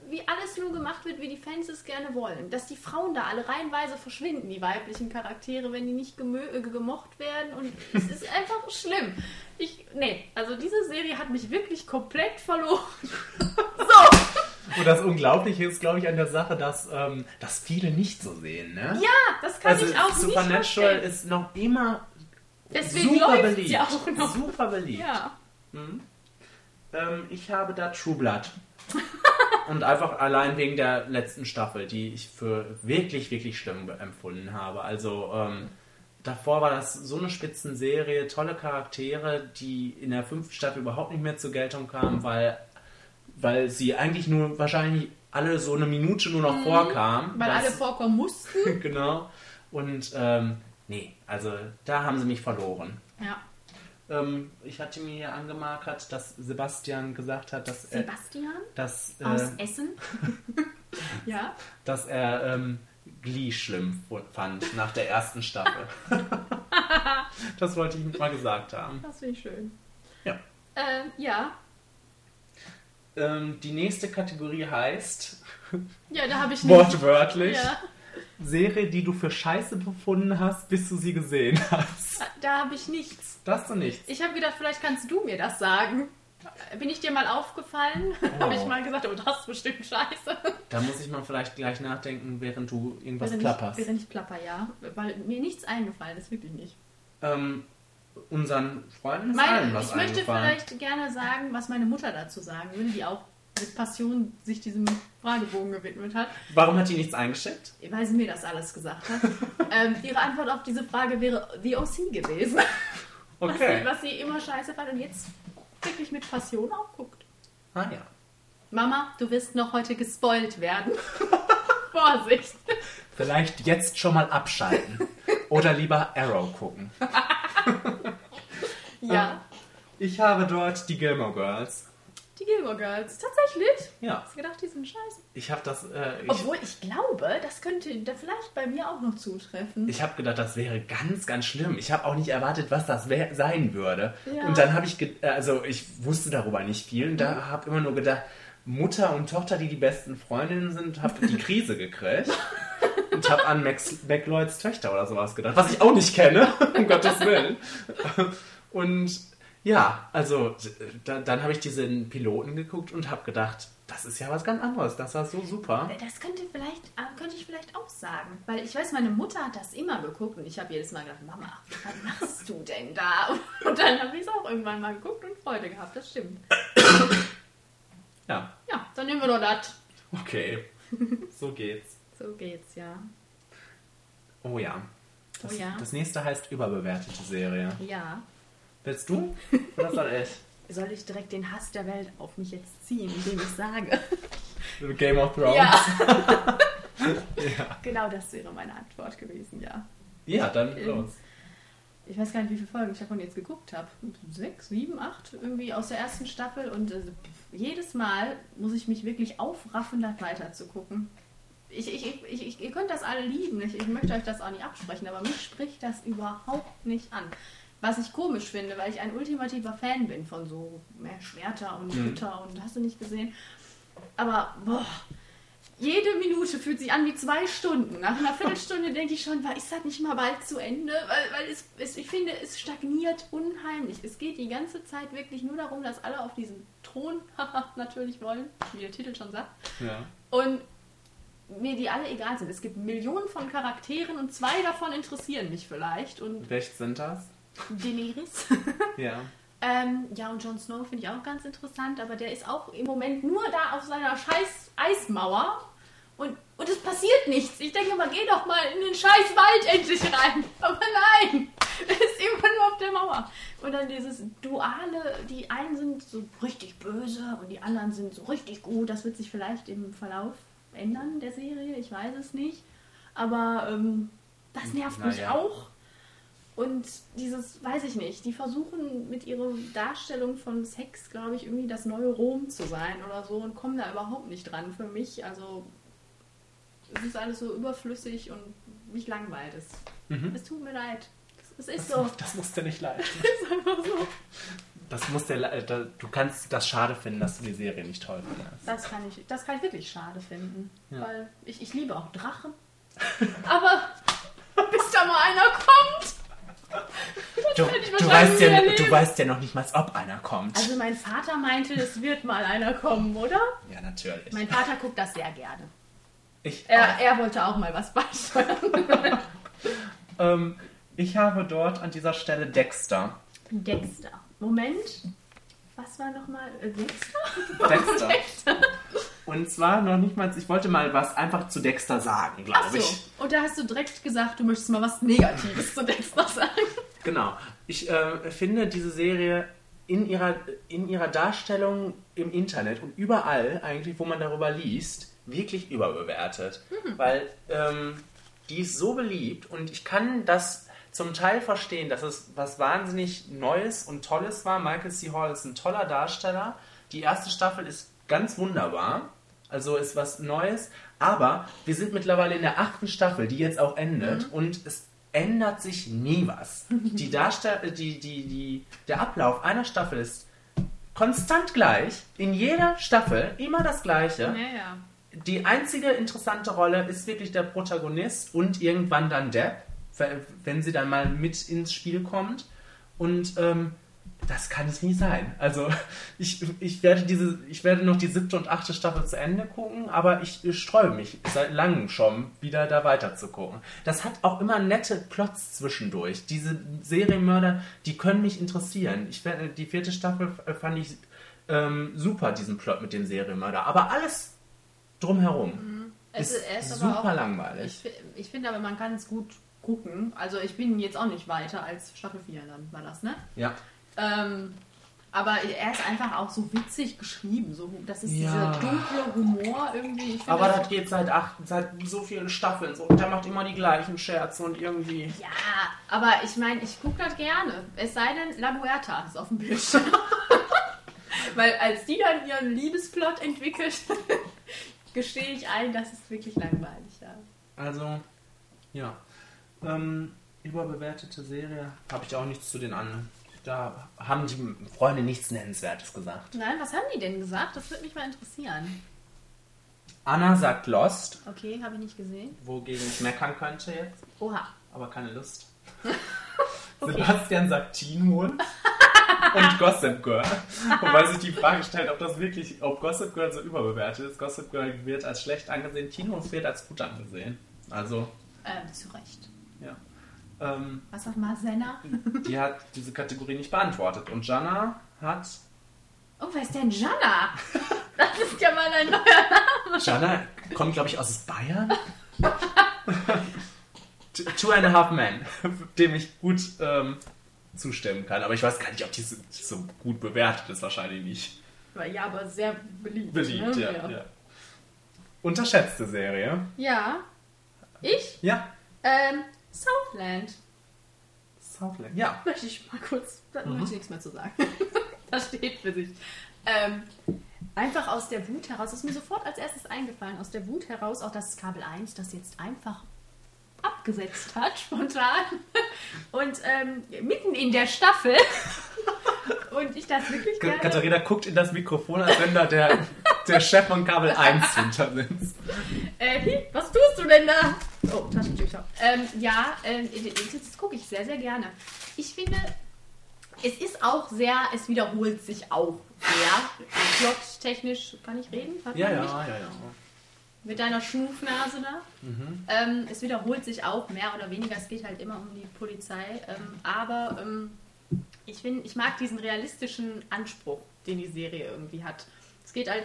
wie alles nur gemacht wird, wie die Fans es gerne wollen. Dass die Frauen da alle reihenweise verschwinden, die weiblichen Charaktere, wenn die nicht äh, gemocht werden und es ist einfach schlimm. Ich, nee, also diese Serie hat mich wirklich komplett verloren. so! Und das Unglaubliche ist, glaube ich, an der Sache, dass, ähm, dass viele nicht so sehen. Ne? Ja, das kann also ich auch nicht Supernatural ist noch immer Deswegen super beliebt. ja auch noch. Super beliebt. Ja. Ähm, ich habe da True Blood. Und einfach allein wegen der letzten Staffel, die ich für wirklich, wirklich schlimm empfunden habe. Also ähm, davor war das so eine Spitzenserie, tolle Charaktere, die in der fünften Staffel überhaupt nicht mehr zur Geltung kamen, weil, weil sie eigentlich nur wahrscheinlich alle so eine Minute nur noch vorkamen. Mhm. Weil was- alle vorkommen mussten. genau. Und ähm, nee, also da haben sie mich verloren. Ja. Ähm, ich hatte mir hier angemarkert, dass Sebastian gesagt hat, dass er, Sebastian dass, aus äh, Essen. ja. dass er ähm, Glee schlimm fand nach der ersten Staffel. das wollte ich mal gesagt haben. Das finde ich schön. Ja. Ähm, ja. Ähm, die nächste Kategorie heißt Ja, da habe ich nicht. wortwörtlich Ja, Serie, die du für scheiße befunden hast, bis du sie gesehen hast. da habe ich nichts. Das hast du nichts. Ich habe gedacht, vielleicht kannst du mir das sagen. Bin ich dir mal aufgefallen? habe ich mal gesagt, oh, das ist bestimmt scheiße. Da muss ich mal vielleicht gleich nachdenken, während du irgendwas Wäre klapperst. Nicht, wäre nicht plapper, ja. Weil mir nichts eingefallen ist, wirklich nicht. Ähm, unseren Freunden ist allen Meine, was ich möchte vielleicht gerne sagen, was meine Mutter dazu sagen würde, die auch mit Passion sich diesem Fragebogen gewidmet hat, Warum hat die nichts eingeschickt? weil sie mir das alles gesagt hat. ähm, ihre Antwort auf diese Frage wäre The OC gewesen. Was, Okay. sie, was sie immer scheiße fand und jetzt wirklich mit Passion auch guckt. Ah ja. Mama, du wirst noch heute gespoilt werden. Vorsicht. Vielleicht jetzt schon mal abschalten. Oder lieber Arrow gucken. Ja. Ich habe dort die Gilmore Girls. Die Gilmore Girls. Tatsächlich? Ja. Hast du gedacht, die sind scheiße? Ich habe das. Äh, ich Obwohl ich glaube, das könnte da vielleicht bei mir auch noch zutreffen. ich habe gedacht, das wäre ganz, ganz schlimm. Ich habe auch nicht erwartet, was das sein würde. Ja. Und dann habe ich, äh, also ich wusste darüber nicht viel und da habe immer nur gedacht, Mutter und Tochter, die die besten Freundinnen sind, habe die Krise gekriegt. Und habe an Max McLeods Töchter oder sowas gedacht, was ich auch nicht kenne, um Gottes Willen. Und ja, also da, dann habe ich diesen Piloten geguckt und habe gedacht, das ist ja was ganz anderes. Das war so super. Das könnte vielleicht, äh, könnte ich vielleicht auch sagen. Weil ich weiß, meine Mutter hat das immer geguckt und ich habe jedes Mal gedacht, Mama, was machst du denn da? Und dann habe ich es auch irgendwann mal geguckt und Freude gehabt, das stimmt. Ja, Ja, dann nehmen wir doch das. okay. So geht's. So geht's, ja. Oh ja. Das, Oh ja. das nächste heißt überbewertete Serie. Ja. Willst du? Oder soll ich? Soll ich direkt den Hass der Welt auf mich jetzt ziehen, indem ich sage? Game of Thrones? Ja. Ja, genau das wäre meine Antwort gewesen, ja. ja dann Ähm, los. Ich weiß gar nicht, wie viele Folgen ich davon jetzt geguckt habe. Sechs, sieben, acht irgendwie aus der ersten Staffel. Und äh, jedes Mal muss ich mich wirklich aufraffen, da weiter zu gucken. Ich, ich, ich, ich, ich, ihr könnt das alle lieben. Ich, ich möchte euch das auch nicht absprechen, aber mich spricht das überhaupt nicht an. Was ich komisch finde, weil ich ein ultimativer Fan bin von so mehr Schwerter und Mhm. Ritter und hast du nicht gesehen. Aber boah, jede Minute fühlt sich an wie zwei Stunden. Nach einer Viertelstunde denke ich schon, war- ist das nicht mal bald zu Ende? Weil, weil es, es, ich finde, es stagniert unheimlich. Es geht die ganze Zeit wirklich nur darum, dass alle auf diesen Thron natürlich wollen, wie der Titel schon sagt. Ja. Und mir die alle egal sind. Es gibt Millionen von Charakteren und zwei davon interessieren mich vielleicht. Und Welche sind das? Daenerys. Ja. Ähm, ja, und Jon Snow finde ich auch ganz interessant, aber der ist auch im Moment nur da auf seiner scheiß Eismauer und, und es passiert nichts. Ich denke mal, geh doch mal in den scheiß Wald endlich rein. Aber nein, er ist immer nur auf der Mauer. Und dann dieses Duale, die einen sind so richtig böse und die anderen sind so richtig gut. Das wird sich vielleicht im Verlauf ändern der Serie, ich weiß es nicht. Aber ähm, das nervt mich Naja. auch. Und dieses, weiß ich nicht, die versuchen mit ihrer Darstellung von Sex, glaube ich, irgendwie das neue Rom zu sein oder so und kommen da überhaupt nicht dran für mich. Also es ist alles so überflüssig und mich langweilt es. Mhm. Es tut mir leid. Es ist so. Das muss dir nicht leid. Ist einfach so. Das muss da- Du kannst das schade finden, dass du die Serie nicht toll findest. Das kann ich, das kann ich wirklich schade finden. Ja. Weil ich, ich liebe auch Drachen. Aber bis da mal einer kommt. Du, du, weißt ja, du weißt ja noch nicht mal, ob einer kommt. Also mein Vater meinte, es wird mal einer kommen, oder? ja, natürlich. Mein Vater guckt das sehr gerne. Ich, Er, er wollte auch mal was beisteuern. ähm, ich habe dort an dieser Stelle Dexter. Dexter. Moment. Was war nochmal äh, Dexter? Dexter. Dexter. Und zwar noch nicht mal, ich wollte mal was einfach zu Dexter sagen, glaube Achso. ich. Und da hast du direkt gesagt, du möchtest mal was Negatives zu Dexter sagen. Genau. Ich äh, finde diese Serie in ihrer, in ihrer Darstellung im Internet und überall eigentlich, wo man darüber liest, wirklich überbewertet. Weil ähm, die ist so beliebt und ich kann das zum Teil verstehen, dass es was wahnsinnig Neues und Tolles war. Michael C. Hall ist ein toller Darsteller. Die erste Staffel ist ganz wunderbar. Also ist was Neues. Aber wir sind mittlerweile in der achten Staffel, die jetzt auch endet. Und es ändert sich nie was. Die Darstell die, die, die, der Ablauf einer Staffel ist konstant gleich. In jeder Staffel immer das Gleiche. ja. Die einzige interessante Rolle ist wirklich der Protagonist und irgendwann dann Depp, wenn sie dann mal mit ins Spiel kommt. Und ähm, das kann es nie sein. Also ich, ich, werde diese, ich werde noch die siebte und achte Staffel zu Ende gucken, aber ich sträube mich seit langem schon, wieder da weiter zu gucken. Das hat auch immer nette Plots zwischendurch. Diese Serienmörder, die können mich interessieren. Ich, die vierte Staffel fand ich ähm, super, diesen Plot mit dem Serienmörder. Aber alles drumherum Es ist, ist aber super auch- langweilig. Ich, ich finde aber, man kann es gut gucken. Also ich bin jetzt auch nicht weiter als Staffel 4 dann war das, ne? ja. Ähm, aber er ist einfach auch so witzig geschrieben. So, das ist Ja. dieser dunkle Humor irgendwie. Aber das- das geht seit acht, seit so vielen Staffeln so. Und der macht immer die gleichen Scherze und irgendwie. Ja, aber ich meine, ich gucke das gerne. Es sei denn, La Muerta ist auf dem Bildschirm. Weil als die dann ihren Liebesplot entwickelt, gestehe ich ein, das ist wirklich langweilig. Ja. Also, ja. Ähm, überbewertete Serie habe ich auch nichts zu den anderen. Da haben die Freunde nichts Nennenswertes gesagt. Nein, was haben die denn gesagt? Das würde mich mal interessieren. Anna sagt Lost, Okay, habe ich nicht gesehen. wogegen ich meckern könnte jetzt, Oha. aber keine Lust. Sebastian sagt Teen Wolf und Gossip Girl. Wobei sich die Frage stellt, ob das wirklich, ob Gossip Girl so überbewertet ist. Gossip Girl wird als schlecht angesehen, Teen Wolf wird als gut angesehen. Also, Ähm, zu Recht. Ja. Ähm, Was sagt Marcella? die hat diese Kategorie nicht beantwortet. Und Jana hat. Oh, wer ist denn Jana? Das ist ja mal ein neuer. Jana kommt, glaube ich, aus Bayern. Two and a Half Men, dem ich gut ähm, zustimmen kann. Aber ich weiß gar nicht, ob die so, so gut bewertet ist. Wahrscheinlich nicht. Ja, aber sehr beliebt. Beliebt, ne? ja, ja. Unterschätzte Serie. Ja. Ich? Ja. Ähm, Southland. Southland. Ja. Möchte ich mal kurz, da möchte ich nichts mehr zu sagen. das steht für sich. Ähm, einfach aus der Wut heraus, das ist mir sofort als erstes eingefallen, aus der Wut heraus auch das Kabel 1, das jetzt einfach abgesetzt hat, spontan. Und ähm, mitten in der Staffel. Und ich das wirklich gerne... Katharina guckt in das Mikrofon, als wenn da der, der Chef von Kabel 1 hinter sitzt. Äh, was tust du denn da? Oh, Taschentücher. Ähm, ja, ähm, das, gucke ich sehr, sehr gerne. Ich finde, es ist auch sehr, es wiederholt sich auch sehr. Plottechnisch kann ich reden? Ja, ja, mich? ja, ja. Mit deiner Schnufnase da. Ähm, es wiederholt sich auch mehr oder weniger. Es geht halt immer um die Polizei. Ähm, aber ähm, ich finde, ich mag diesen realistischen Anspruch, den die Serie irgendwie hat. Es geht halt,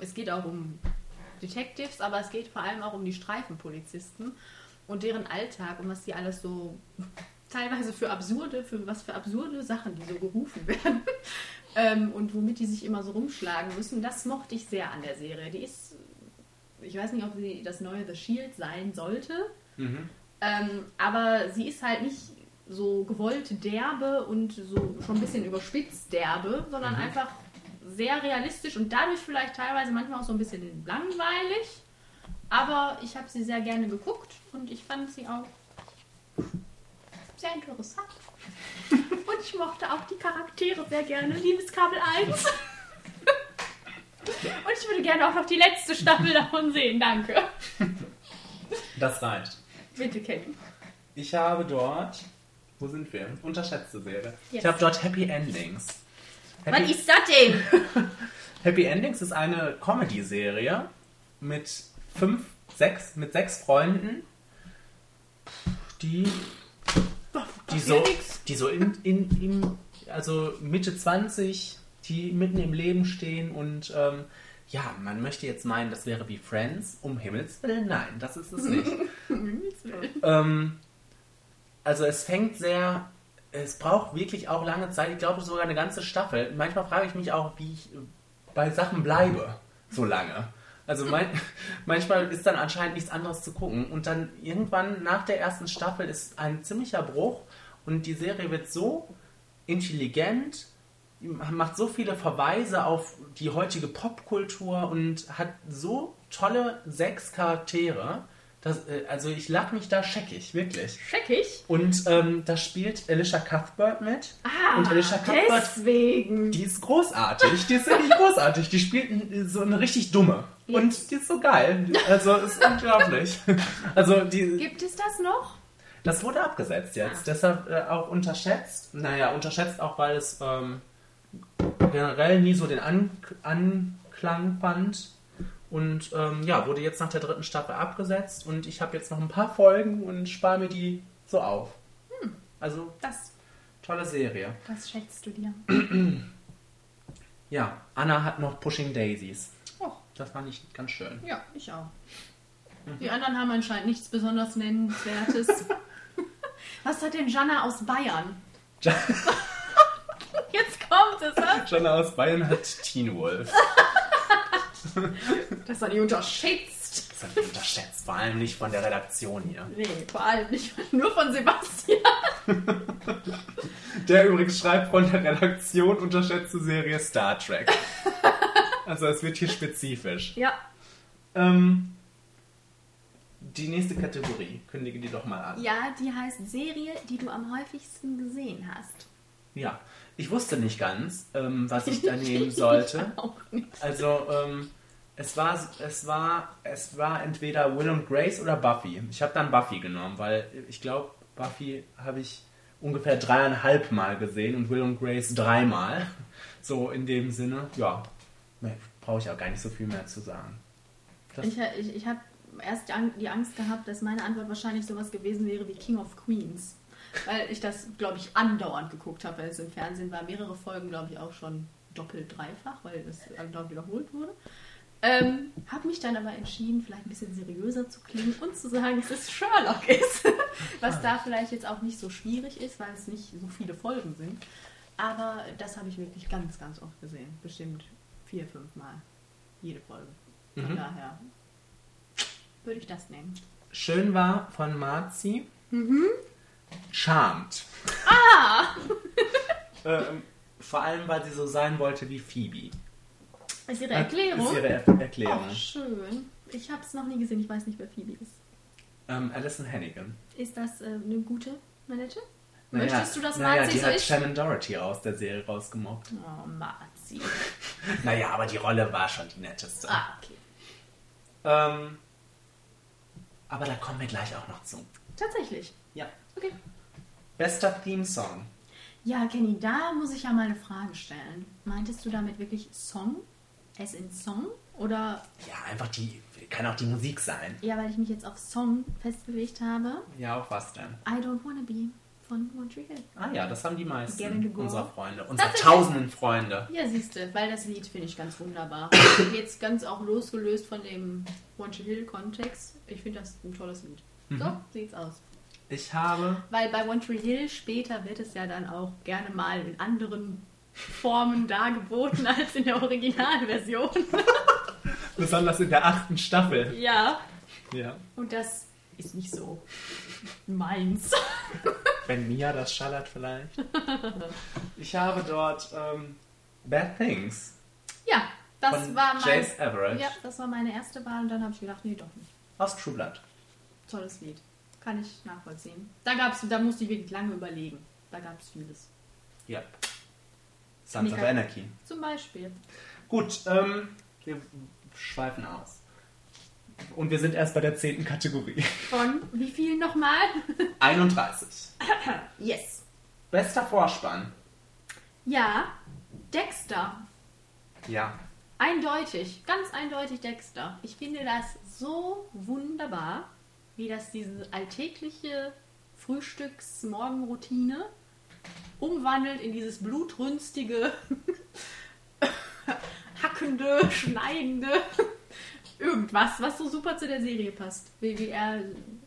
es geht auch um Detectives, aber es geht vor allem auch um die Streifenpolizisten und deren Alltag und was die alles so teilweise für absurde, für was für absurde Sachen die so gerufen werden ähm, und womit die sich immer so rumschlagen müssen. Das mochte ich sehr an der Serie. Die ist, ich weiß nicht, ob sie das neue The Shield sein sollte, ähm, aber sie ist halt nicht so gewollt derbe und so schon ein bisschen überspitzt derbe, sondern einfach sehr realistisch und dadurch vielleicht teilweise manchmal auch so ein bisschen langweilig. Aber ich habe sie sehr gerne geguckt und ich fand sie auch sehr interessant. Und ich mochte auch die Charaktere sehr gerne. Liebeskabel 1. Und ich würde gerne auch noch die letzte Staffel davon sehen. Danke. Das reicht. Bitte, Kenny. Ich habe dort. Wo sind wir? Unterschätzte Serie. Yes. Ich habe dort Happy Endings. Happy, Was ist das denn? Happy Endings ist eine Comedy-Serie mit fünf, sechs, mit sechs Freunden, die, die so, die so in, in, in, also Mitte 20, die mitten im Leben stehen und ähm, ja, man möchte jetzt meinen, das wäre wie Friends. Um Himmels Willen, nein, das ist es nicht. ähm, also es fängt sehr, es braucht wirklich auch lange Zeit, ich glaube sogar eine ganze Staffel. Manchmal frage ich mich auch, wie ich bei Sachen bleibe so lange. Also mein, manchmal ist dann anscheinend nichts anderes zu gucken. Und dann irgendwann nach der ersten Staffel ist ein ziemlicher Bruch und die Serie wird so intelligent, macht so viele Verweise auf die heutige Popkultur und hat so tolle sechs Charaktere. Dass, äh, also ich lach mich da scheckig, wirklich. Scheckig. Und ähm, da spielt Alicia Cuthbert mit. Ah, und Alicia Cuthbert, deswegen. die ist großartig. Die ist wirklich großartig. Die spielt so eine richtig dumme. Und die ist so geil. Also ist unglaublich. Also die, Gibt es das noch? das wurde abgesetzt jetzt. Deshalb äh, auch unterschätzt. Naja, unterschätzt auch, weil es ähm, generell nie so den An Anklang fand. Und ähm, ja, wurde jetzt nach der dritten Staffel abgesetzt. Und ich habe jetzt noch ein paar Folgen und spare mir die so auf. Also, Das, tolle Serie. das schätzt du dir. Ja, Anna hat noch Pushing Daisies. Oh, Das fand ich ganz schön. ja, ich auch. Die anderen haben anscheinend nichts besonders Nennenswertes. Was hat denn Jana aus Bayern? Jetzt kommt es, was? Jana aus Bayern hat Teen Wolf. Das war die unterschätzt. Das hat mich unterschätzt, vor allem nicht von der Redaktion hier. Nee, vor allem nicht nur von Sebastian. Der übrigens schreibt von der Redaktion unterschätzte Serie Star Trek. Also es wird hier spezifisch. Ja. Ähm, die nächste Kategorie, kündige die doch mal an. Ja, die heißt Serie, die du am häufigsten gesehen hast. Ja, ich wusste nicht ganz, ähm, was ich da nehmen sollte. Also, ähm, es war, es war, es war entweder Will und Grace oder Buffy. Ich habe dann Buffy genommen, weil ich glaube, Buffy habe ich ungefähr dreieinhalb Mal gesehen und Will und Grace dreimal. So in dem Sinne, ja, brauche ich auch gar nicht so viel mehr zu sagen. Das- Ich, ich, ich habe erst die Angst gehabt, dass meine Antwort wahrscheinlich sowas gewesen wäre wie King of Queens. Weil ich das, glaube ich, andauernd geguckt habe, weil es im Fernsehen war. Mehrere Folgen, glaube ich, auch schon doppelt, dreifach, weil es andauernd wiederholt wurde. Ähm, habe mich dann aber entschieden, vielleicht ein bisschen seriöser zu klingen und zu sagen, dass es Sherlock ist. Was da vielleicht jetzt auch nicht so schwierig ist, weil es nicht so viele Folgen sind. Aber das habe ich wirklich ganz, ganz oft gesehen. Bestimmt vier, fünf Mal. Jede Folge. Von Mhm. daher würde ich das nehmen. Schön war von Marzi. Charmed. Ah! ähm, vor allem, weil sie so sein wollte wie Phoebe. Ist Ihre Erklärung? Ist ihre er Erklärung. Oh, schön. Ich habe es noch nie gesehen, ich weiß nicht, wer Phoebe ist. Ähm, Alison Hannigan. Ist das äh, eine gute Manette? Naja, Möchtest du, dass naja, Marzi die so hat ist? Shannon Doherty aus der Serie rausgemobbt. Oh, Marzi. Naja, aber die Rolle war schon die netteste. Ah, okay. Ähm, aber da kommen wir gleich auch noch zu. Tatsächlich. Ja. Okay. Bester Theme-Song. Ja, Kenny, da muss ich ja mal eine Frage stellen. Meintest du damit wirklich Song? Es in Song? Oder, Ja, einfach die, kann auch die Musik sein. ja, weil ich mich jetzt auf Song festgelegt habe, Ja, auf was denn? I Don't Wanna Be von Hill. Ah ja, das haben die meisten unserer Freunde. Unserer Tatsächlich? tausenden Freunde. Ja, siehst du, weil das Lied finde ich ganz wunderbar. Jetzt ganz auch losgelöst von dem One Tree Hill Kontext. Ich finde das ein tolles Lied. So sieht's aus. Ich habe Weil bei One Tree Hill später wird es ja dann auch gerne mal in anderen Formen dargeboten als in der Originalversion. besonders in der achten Staffel. ja, Ja. und das ist nicht so meins. Wenn Mia das schallert vielleicht. Ich habe dort ähm, Bad Things Ja, das war mein, Jace Everett ja, das war meine erste Wahl und dann habe ich gedacht, nee, doch nicht. aus True Blood. Tolles Lied. Kann ich nachvollziehen. Da gab's, da musste ich wirklich lange überlegen. Da gab es vieles. Ja. Sons of Mika. Anarchy. Zum Beispiel. Gut, ähm, wir schweifen aus. Und wir sind erst bei der zehnten Kategorie. Von wie viel nochmal? 31. Yes. Bester Vorspann. Ja, Dexter. Ja. Eindeutig, ganz eindeutig Dexter. Ich finde das so wunderbar, wie das diese alltägliche Frühstücks-Morgenroutine umwandelt in dieses blutrünstige, hackende, schneidende, irgendwas, was so super zu der Serie passt. Wie, wie er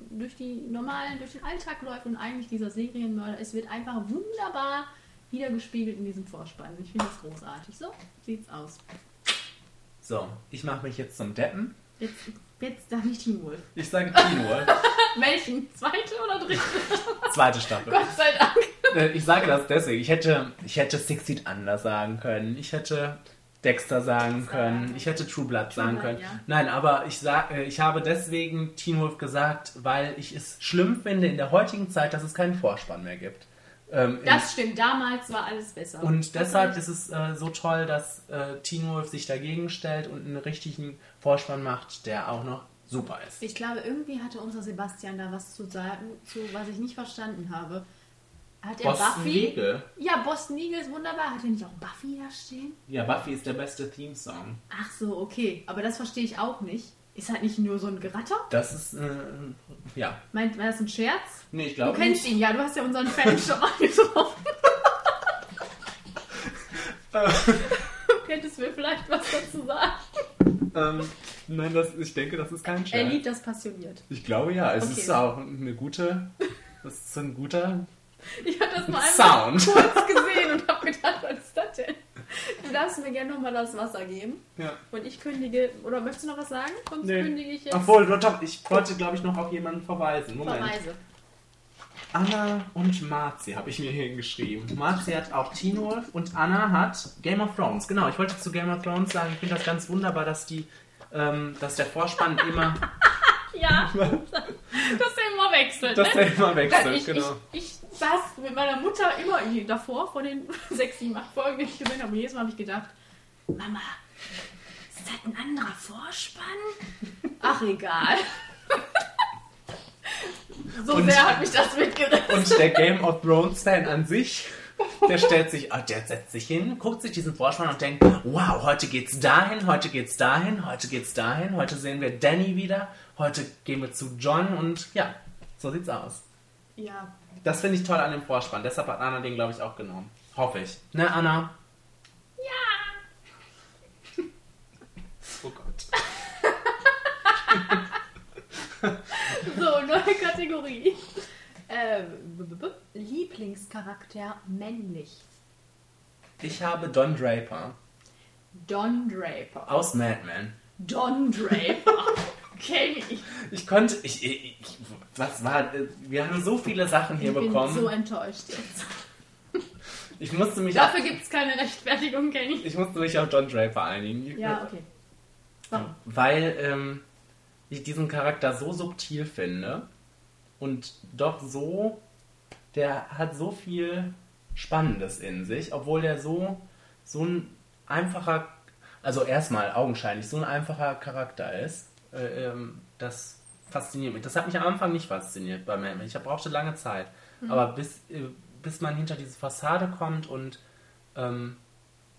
durch die normalen, durch den Alltag läuft und eigentlich dieser Serienmörder. Es wird einfach wunderbar wiedergespiegelt in diesem Vorspann. Ich finde das großartig. So sieht's aus. So, ich mache mich jetzt zum Deppen. Jetzt, jetzt sag nicht Teen Wolf. Ich sage Teen Wolf. Welchen? Zweite oder dritte? Zweite Staffel. Gott sei Dank. Äh, Ich sage das deswegen. Ich hätte, ich hätte Six Feet Under sagen können. Ich hätte Dexter sagen können. Ich hätte True Blood sagen Blood, können. ja. Nein, aber ich, sag, äh, ich habe deswegen Teen Wolf gesagt, weil ich es schlimm finde in der heutigen Zeit, dass es keinen Vorspann mehr gibt. Ähm, Das stimmt, damals war alles besser. und deshalb ist es äh, so toll, dass äh, Teen Wolf sich dagegen stellt und einen richtigen Vorspann macht, der auch noch super ist. Ich glaube, irgendwie hatte unser Sebastian da was zu sagen, zu was ich nicht verstanden habe. Hat er Boston Buffy? Legal. Ja, Boston Eagle ist wunderbar. Hat er nicht auch Buffy da stehen? Ja, Buffy ist der beste Theme-Song. Ach so, okay. Aber das verstehe ich auch nicht. Ist halt nicht nur so ein Geratter? Das ist, äh, ja. Meint, war das ein Scherz? Nee, ich Du glaube kennst nicht. ihn ja, du hast ja unseren Fan schon mal getroffen. Könntest du mir vielleicht was dazu sagen? Ähm, nein, das, ich denke, das ist kein Er Scherz. liebt das passioniert. Ich glaube ja, es Okay. ist auch eine gute, das ist ein guter Ich habe das nur einmal Sound. kurz gesehen und habe gedacht, was ist das denn? Du darfst mir gerne nochmal das Wasser geben. Ja. Und ich kündige, oder möchtest du noch was sagen? Sonst Nee. kündige ich jetzt Obwohl, ich wollte, glaube ich, noch auf jemanden verweisen. Moment. Verweise. Anna und Marzi habe ich mir hier geschrieben. Marzi hat auch Teen Wolf und Anna hat Game of Thrones. Genau, ich wollte zu Game of Thrones sagen, ich finde das ganz wunderbar, dass die, ähm, dass der Vorspann immer, Ja, dass der immer wechselt. dass ne? der immer wechselt, ich, genau. ich, ich saß mit meiner Mutter immer davor, vor den sechs, sieben, acht Folgen, die ich gesehen habe. Und jedes Mal habe ich gedacht, Mama, ist das ein anderer Vorspann? Ach, egal. so Und- sehr hat mich das mitgerissen. Und der Game of Thrones Fan an sich, der stellt sich, ah, der setzt sich hin, guckt sich diesen Vorspann und denkt, wow, heute geht's dahin, heute geht's dahin, heute geht's dahin, heute sehen wir Danny wieder, heute gehen wir zu John und ja, so sieht's aus. Ja, Das finde ich toll an dem Vorspann, deshalb hat Anna den, glaube ich, auch genommen. Hoffe ich. Ne, Anna? Ja! Oh Gott. so, neue Kategorie. Ähm, b- Lieblingscharakter männlich. Ich habe Don Draper Don Draper. aus Mad Men. Don Draper. Kenn ich. Ich konnte, ich, ich, ich was war, wir haben so viele Sachen hier Ich bin bekommen. so enttäuscht jetzt. ich musste mich Dafür gibt es keine Rechtfertigung, Kenny. ich musste mich auf Don Draper einigen. Ja, okay. Warum? Weil ähm, ich diesen Charakter so subtil finde und doch so, der hat so viel Spannendes in sich, obwohl der so, so ein einfacher, also erstmal augenscheinlich so ein einfacher Charakter ist. Äh, ähm, das fasziniert mich. Das hat mich am Anfang nicht fasziniert bei Mad Men. Ich brauchte lange Zeit. Aber bis, äh, bis man hinter diese Fassade kommt und ähm,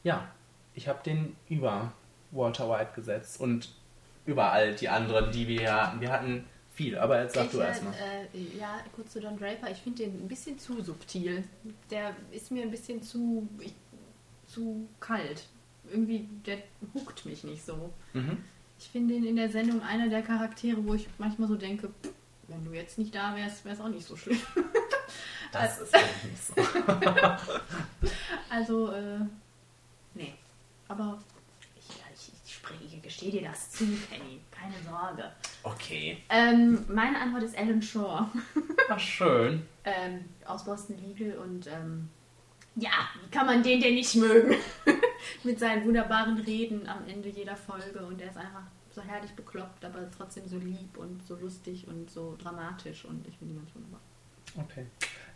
ja, ich habe den über Walter White gesetzt und über all die anderen, die wir hier hatten. Wir hatten viel, aber jetzt sag Ich, du erstmal. äh, ja, kurz zu Don Draper. Ich finde den ein bisschen zu subtil. Der ist mir ein bisschen zu, ich, zu kalt. Irgendwie, der huckt mich nicht so. Mhm. Ich finde ihn in der Sendung einer der Charaktere, wo ich manchmal so denke, pff, wenn du jetzt nicht da wärst, wäre es auch nicht so schlimm. Das ist eigentlich nicht so. Also, äh, nee. Aber ich, ich, ich, spreche, ich gestehe dir das zu, Penny. Keine Sorge. Okay. Ähm, meine Antwort ist Alan Shaw. Ach, schön. ähm, aus Boston Legal und ähm, ja, wie kann man den denn nicht mögen? Mit seinen wunderbaren Reden am Ende jeder Folge und er ist einfach so herrlich bekloppt, aber trotzdem so lieb und so lustig und so dramatisch und ich finde ihn ganz wunderbar. Okay.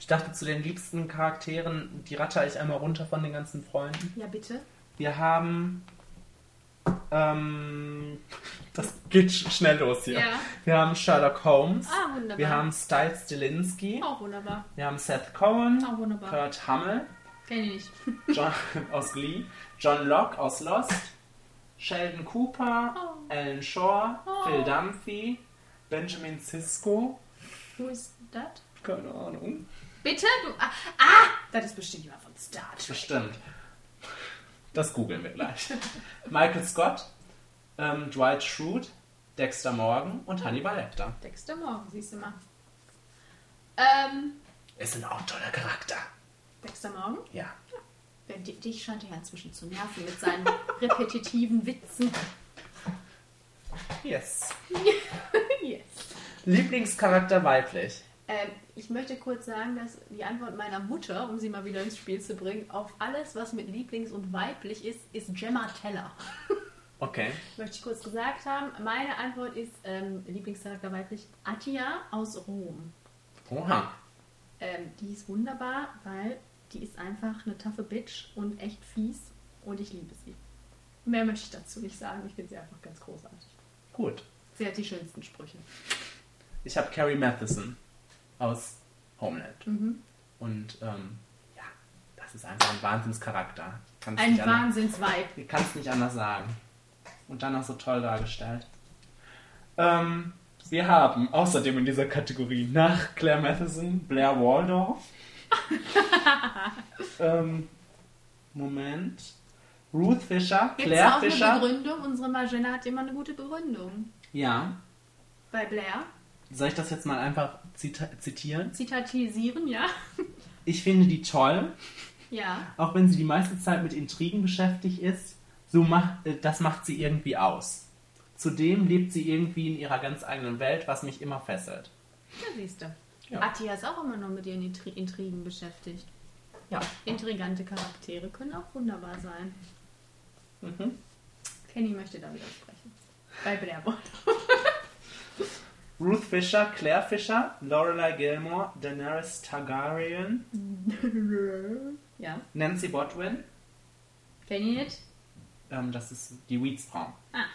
Ich dachte, zu den liebsten Charakteren, die ratter ich einmal runter von den ganzen Freunden. Ja, bitte. Wir haben. Ähm, das geht sch- schnell los hier. Ja. Wir haben Sherlock Holmes. Ah, wunderbar. Wir haben Stiles Stilinski. Auch wunderbar. Wir haben Seth Cohen. Auch wunderbar. Kurt Hummel. Kenn ich nicht. John, aus Glee. John Locke aus Lost. Sheldon Cooper. Oh. Alan Shaw. Oh. Phil Dunphy. Benjamin Sisko. Who is that? Keine Ahnung. Bitte? Du, ah, ah, das ist bestimmt jemand von Star Trek. Bestimmt. Das googeln wir gleich. Michael Scott, ähm, Dwight Schrute, Dexter Morgan und Hannibal Lecter. Dexter Morgan, siehst du mal. Ähm, Ist ein auch toller Charakter. Dexter Morgan? Ja. Wer- di- Dich scheint er ja inzwischen zu nerven mit seinen repetitiven Witzen. Yes. yes. Lieblingscharakter weiblich. Ähm, ich möchte kurz sagen, dass die Antwort meiner Mutter, um sie mal wieder ins Spiel zu bringen, auf alles, was mit Lieblings und weiblich ist, ist Gemma Teller. Okay. Möchte ich kurz gesagt haben. Meine Antwort ist ähm, Lieblingscharakter weiblich Attia aus Rom. Oha. Ähm, die ist wunderbar, weil die ist einfach eine taffe Bitch und echt fies und ich liebe sie. Mehr möchte ich dazu nicht sagen. Ich finde sie einfach ganz großartig. Gut. Sie hat die schönsten Sprüche. Ich habe Carrie Matheson aus Homeland. Mhm. Und ähm, ja, das ist einfach ein Wahnsinnscharakter. Kannst Ein Wahnsinnsweib. Ich kann es nicht anders sagen. Und dann auch so toll dargestellt. Ähm, wir haben außerdem in dieser Kategorie nach Claire Matheson Blair Waldorf. ähm, Moment. Ruth Fisher, Gibt es Claire auch eine Fisher. Begründung? Unsere Marjana hat immer eine gute Begründung. Ja. Bei Blair. Soll ich das jetzt mal einfach zita zitieren? Zitatisieren, ja? Ich finde die toll, Ja. auch wenn sie die meiste Zeit mit Intrigen beschäftigt ist. So macht, äh, das macht sie irgendwie aus. Zudem lebt sie irgendwie in ihrer ganz eigenen Welt, was mich immer fesselt. Da siehst du. Ja. Attia ist auch immer noch mit ihren Intri Intrigen beschäftigt. Ja, intrigante Charaktere können auch wunderbar sein. Mhm. Kenny möchte da widersprechen. Bei Blairboard. Ruth Fisher, Claire Fisher, Lorelei Gilmore, Daenerys Targaryen, Ja, Nancy Bodwin. Kenny nicht? Ähm, das ist die Weeds-Frau. Ah.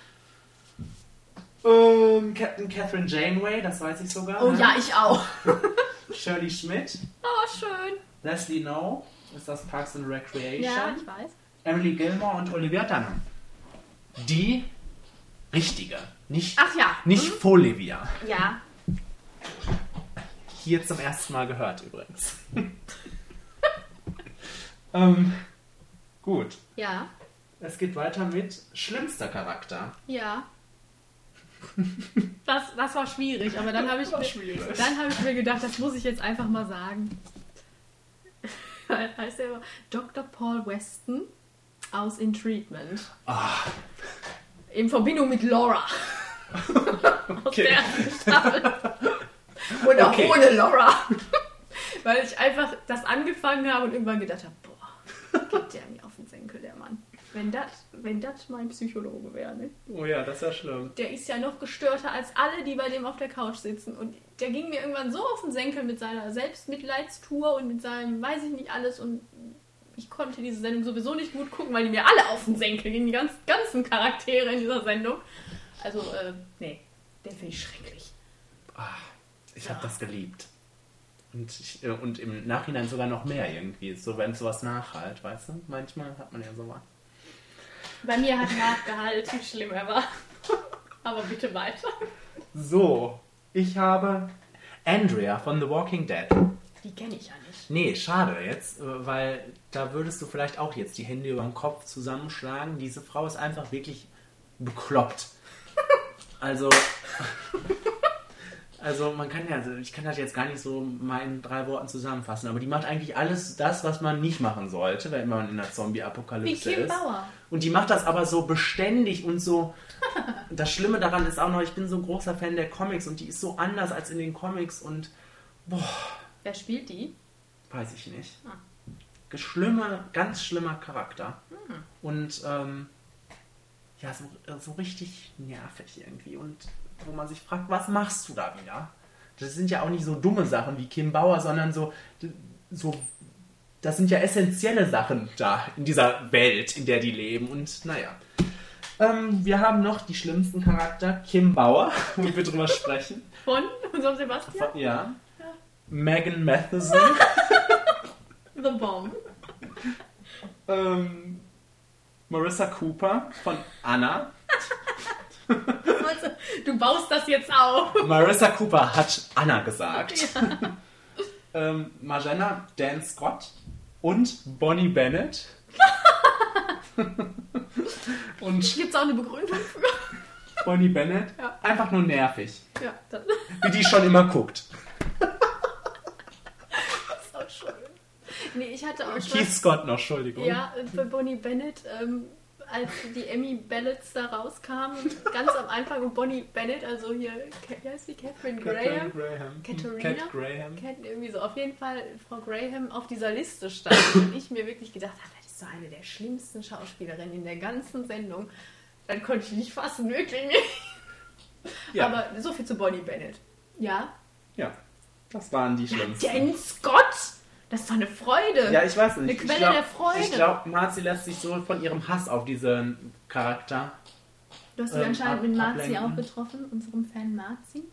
Ähm, Captain Catherine Janeway, das weiß ich sogar. Oh ne? ja, ich auch. Shirley Schmidt, Oh, schön. Leslie No, ist das Parks and Recreation. Ja, ich weiß. Emily Gilmore und Olivia Dunham. Die richtige, nicht, Ach ja. nicht Folivia. Ja. Hier zum ersten Mal gehört übrigens. ähm, gut, Ja. es geht weiter mit schlimmster Charakter. Ja. Das, das war schwierig, aber dann habe ich, mir- dann habe ich mir gedacht, das muss ich jetzt einfach mal sagen. Heißt er Dr. Paul Weston aus In Treatment. Ah. In Verbindung mit Laura. aus Okay. der ersten Staffel. Und auch Okay. ohne Laura. Weil ich einfach das angefangen habe und irgendwann gedacht habe, boah, geht der mir auf den Senkel, der Mann. Wenn das wenn das mein Psychologe wäre, ne? Oh ja, das ist ja schlimm. der ist ja noch gestörter als alle, die bei dem auf der Couch sitzen. Und der ging mir irgendwann so auf den Senkel mit seiner Selbstmitleidstour und mit seinem, weiß ich nicht alles. Und ich konnte diese Sendung sowieso nicht gut gucken, weil die mir alle auf den Senkel gingen, die ganz, ganzen Charaktere in dieser Sendung. Also, äh, nee, den finde ich schrecklich. Ich habe das geliebt. Und, ich, äh, und im Nachhinein sogar noch mehr irgendwie. So, wenn sowas nachhalt, weißt du? Manchmal hat man ja sowas. Bei mir hat nachgehalten, wie schlimm er war. Aber bitte weiter. So, ich habe Andrea von The Walking Dead. Die kenne ich ja nicht. Nee, schade jetzt, weil da würdest du vielleicht auch jetzt die Hände über den Kopf zusammenschlagen. Diese Frau ist einfach wirklich bekloppt. Also, also man kann ja, also ich kann das jetzt gar nicht so mal in drei Worten zusammenfassen, aber die macht eigentlich alles das, was man nicht machen sollte, wenn man in der Wie Zombie-Apokalypse Kim ist. Bauer. Und die macht das aber so beständig und so. Das Schlimme daran ist auch noch, ich bin so ein großer Fan der Comics und die ist so anders als in den Comics und Wer spielt die? weiß ich nicht. Ah. Schlimmer, ganz schlimmer Charakter. Und ähm, ja, so, so richtig nervig irgendwie. Und wo man sich fragt, was machst du da wieder? Das sind ja auch nicht so dumme Sachen wie Kim Bauer, sondern so, so das sind ja essentielle Sachen da in dieser Welt, in der die leben. Und naja. Ähm, wir haben noch die schlimmsten Charakter, Kim Bauer, womit wir drüber sprechen. Von unserem Sebastian? Ja. Megan Matheson. The Bomb. ähm, Marissa Cooper von Anna. Du baust das jetzt auf. Marissa Cooper hat Anna gesagt. ähm, Marjana Dan Scott und Bonnie Bennett. und Gibt es auch eine Begründung für? Bonnie Bennett Ja. einfach nur nervig, Ja, das wie die schon immer guckt. ist auch schön. Nee, ich hatte auch Keith. Scott noch, Entschuldigung. Ja, für Bonnie Bennett, ähm, als die Emmy Ballots da rauskamen, ganz am Anfang und Bonnie Bennett, also hier, wie heißt die? Catherine Catherine Graham? Graham. Katharina? Cat Graham. Cat, irgendwie so. Auf jeden Fall Frau Graham auf dieser Liste stand und ich mir wirklich gedacht habe, das ist so eine der schlimmsten Schauspielerinnen in der ganzen Sendung. Dann konnte ich nicht fassen, wirklich nicht. Ja. Aber so viel zu Bonnie Bennett. Ja. ja, das waren die schlimmsten. Dan Scott! Das ist doch eine Freude. Ja, ich weiß nicht. Eine ich Quelle glaub, der Freude. Ich glaube, Marzi lässt sich so von ihrem Hass auf diesen Charakter, Du hast dich ähm, anscheinend mit Marzi ablenken. auch getroffen, unserem Fan Marzi.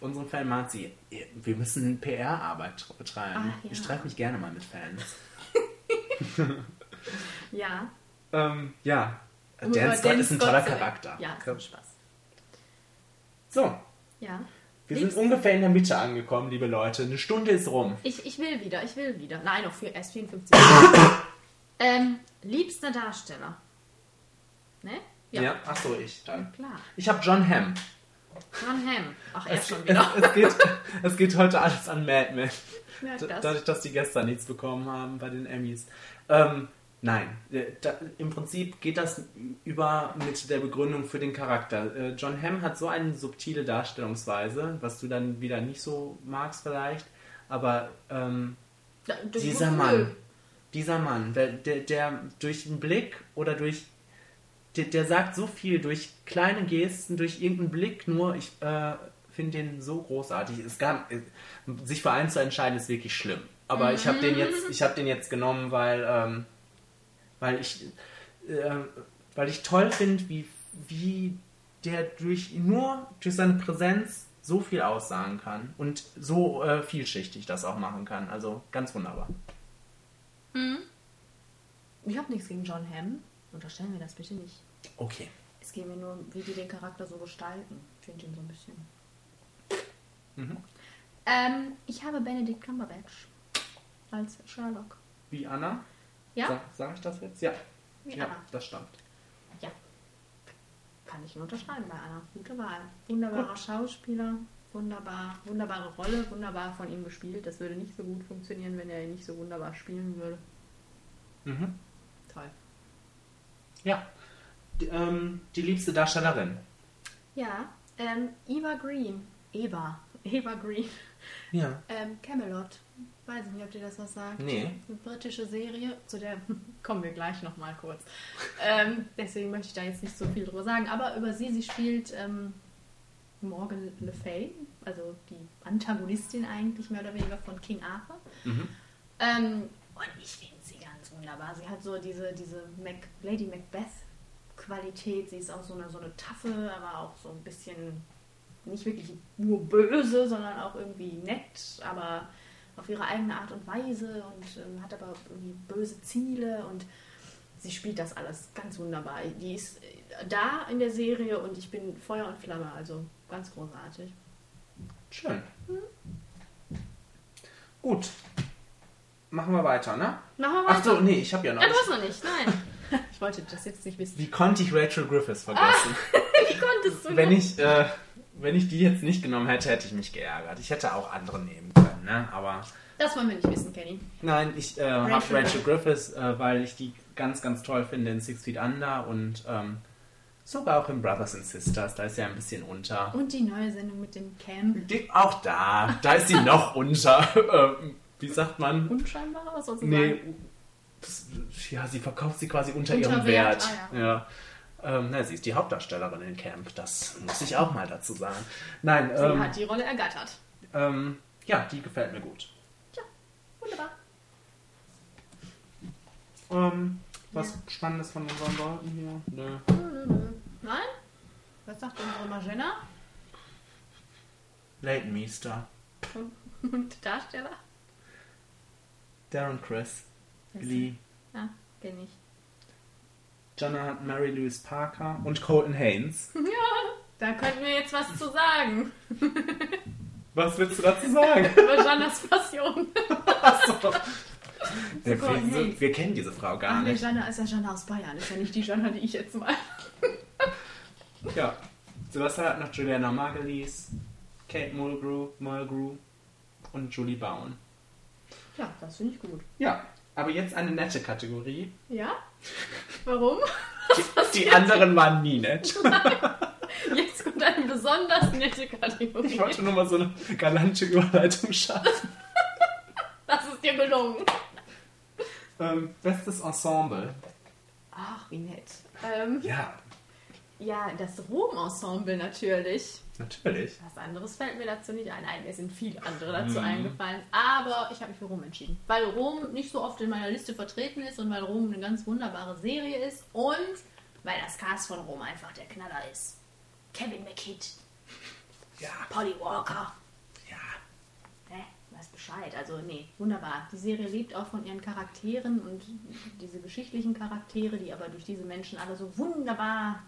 unseren Fan Marzi, wir müssen PR-Arbeit betreiben. Ach, ja. Ich streite mich gerne mal mit Fans. Ja. Ähm, ja, Und Dan über Scott ist ein toller Charakter. Ja, ist Spaß. So, Ja. Wir Liebst- sind ungefähr in der Mitte angekommen, liebe Leute. Eine Stunde ist rum. Ich, ich will wieder, ich will wieder. Nein, noch für, erst 54. ähm, liebster Darsteller. Ne? Ja, ach so, ich dann. Klar. Ich habe John Hamm. John Hamm. Ach, er Es, schon es, wieder. es, geht, es geht heute alles an Mad Men. Da- das. Dadurch, dass die gestern nichts bekommen haben bei den Emmys. Ähm, nein, äh, da, im Prinzip geht das über mit der Begründung für den Charakter. Äh, John Hamm hat so eine subtile Darstellungsweise, was du dann wieder nicht so magst vielleicht, Aber ähm, durch dieser. Mann, dieser Mann, der, der, der durch einen Blick oder durch, der, der sagt so viel durch kleine Gesten, durch irgendeinen Blick nur, ich äh, finde den so großartig. Es gab, äh, sich für einen zu entscheiden, ist wirklich schlimm. Aber ich habe den jetzt, ich habe den jetzt genommen, weil, ähm, weil ich, äh, weil ich toll finde, wie, wie der durch nur durch seine Präsenz so viel aussagen kann und so äh, vielschichtig das auch machen kann. Also ganz wunderbar. Ich habe nichts gegen John Hamm. Unterstellen wir das bitte nicht. Okay. Es geht mir nur, wie die den Charakter so gestalten. Ich finde ihn so ein bisschen. Mhm. Ähm, ich habe Benedict Cumberbatch als Sherlock. Wie Anna? Ja? Sag, sag ich das jetzt? Ja. Ja, Anna. das stimmt. Ja. Kann ich nur unterschreiben bei Anna. Gute Wahl. Wunderbarer Schauspieler. Wunderbar, wunderbare Rolle, wunderbar von ihm gespielt. Das würde nicht so gut funktionieren, wenn er ihn nicht so wunderbar spielen würde. Mhm. Toll. Ja. Die, ähm, die liebste Darstellerin. Ja, ähm, Eva Green. Eva. Eva Green. Ja. Ähm, Camelot. Weiß ich nicht, ob dir das was sagt. Nee. Eine britische Serie, zu der kommen wir gleich nochmal kurz. ähm, deswegen möchte ich da jetzt nicht so viel drüber sagen. Aber über sie, sie spielt ähm, Morgan Le Fay, also die Antagonistin eigentlich mehr oder weniger von King Arthur. Mhm. Ähm, und ich finde sie ganz wunderbar. Sie hat so diese, diese Mac, Lady Macbeth-Qualität. Sie ist auch so eine, so eine taffe, aber auch so ein bisschen nicht wirklich nur böse, sondern auch irgendwie nett, aber auf ihre eigene Art und Weise und ähm, hat aber irgendwie böse Ziele und sie spielt das alles ganz wunderbar. Die ist äh, da in der Serie und ich bin Feuer und Flamme, also ganz großartig. Schön. Gut. Machen wir weiter, ne? Machen wir Ach weiter. so, nee, ich habe ja noch. Ah, du hast noch nicht, nein. Ich wollte das jetzt nicht wissen. Wie konnte ich Rachel Griffiths vergessen? Wie konntest du wenn, ich, äh, wenn ich die jetzt nicht genommen hätte, hätte ich mich geärgert. Ich hätte auch andere nehmen können, ne? Aber Das wollen wir nicht wissen, Kenny. nein, ich äh, habe Rachel Griffiths, äh, weil ich die ganz, ganz toll finde in Six Feet Under und ähm, sogar auch in Brothers and Sisters. Da ist sie ein bisschen unter. Und die neue Sendung mit dem Cam. Die, auch da, da ist sie noch unter. ähm, wie sagt man? Unscheinbar, was sollst du Nee, sagen? ja, sie verkauft sie quasi unter, Unter ihrem Wert, Wert. ah, ja. Ähm, na, sie ist die Hauptdarstellerin in Camp, das muss ich auch mal dazu sagen. Nein, Sie ähm, hat die Rolle ergattert. ähm, ja, die gefällt mir gut. Tja, wunderbar. Ähm, was Ja. Spannendes von unseren Leuten hier? Nö. Nö, nö, nö. Nein? Was sagt unsere Magena? Leighton Meester, Und Darsteller? Darren Chris, Wer ist Lee, Ja, kenn ich. Jonathan Mary Louise Parker und Colton Haynes. Ja, da könnten wir jetzt was zu sagen. Was willst du dazu sagen? Über Jannas Passion. Achso. Wir, Colton wir, Haynes. wir kennen diese Frau gar nee, nicht. Janna ist ja Janna aus Bayern. Ist ja nicht die Janna, die ich jetzt mal. Ja. Sebastian hat noch Juliana Margulies, Kate Mulgrew, Mulgrew und Julie Bowen. Ja, das finde ich gut. Ja, aber jetzt eine nette Kategorie. Ja? Warum? Die, die anderen waren nie nett. Jetzt kommt eine besonders nette Kategorie. Ich wollte nur mal so eine galante Überleitung schaffen. Das ist dir gelungen. Ähm, bestes Ensemble. Ach, wie nett. Ähm, Ja, ja, das Rom-Ensemble natürlich. natürlich. Was anderes fällt mir dazu nicht ein. Nein, mir sind viele andere dazu Mhm. eingefallen. Aber ich habe mich für Rom entschieden. Weil Rom nicht so oft in meiner Liste vertreten ist und weil Rom eine ganz wunderbare Serie ist und weil das Cast von Rom einfach der Knaller ist. Kevin McKidd, Ja, Polly Walker. ja. Ne, weiß Bescheid. Also, nee, wunderbar. Die Serie lebt auch von ihren Charakteren und diese geschichtlichen Charaktere, die aber durch diese Menschen alle so wunderbar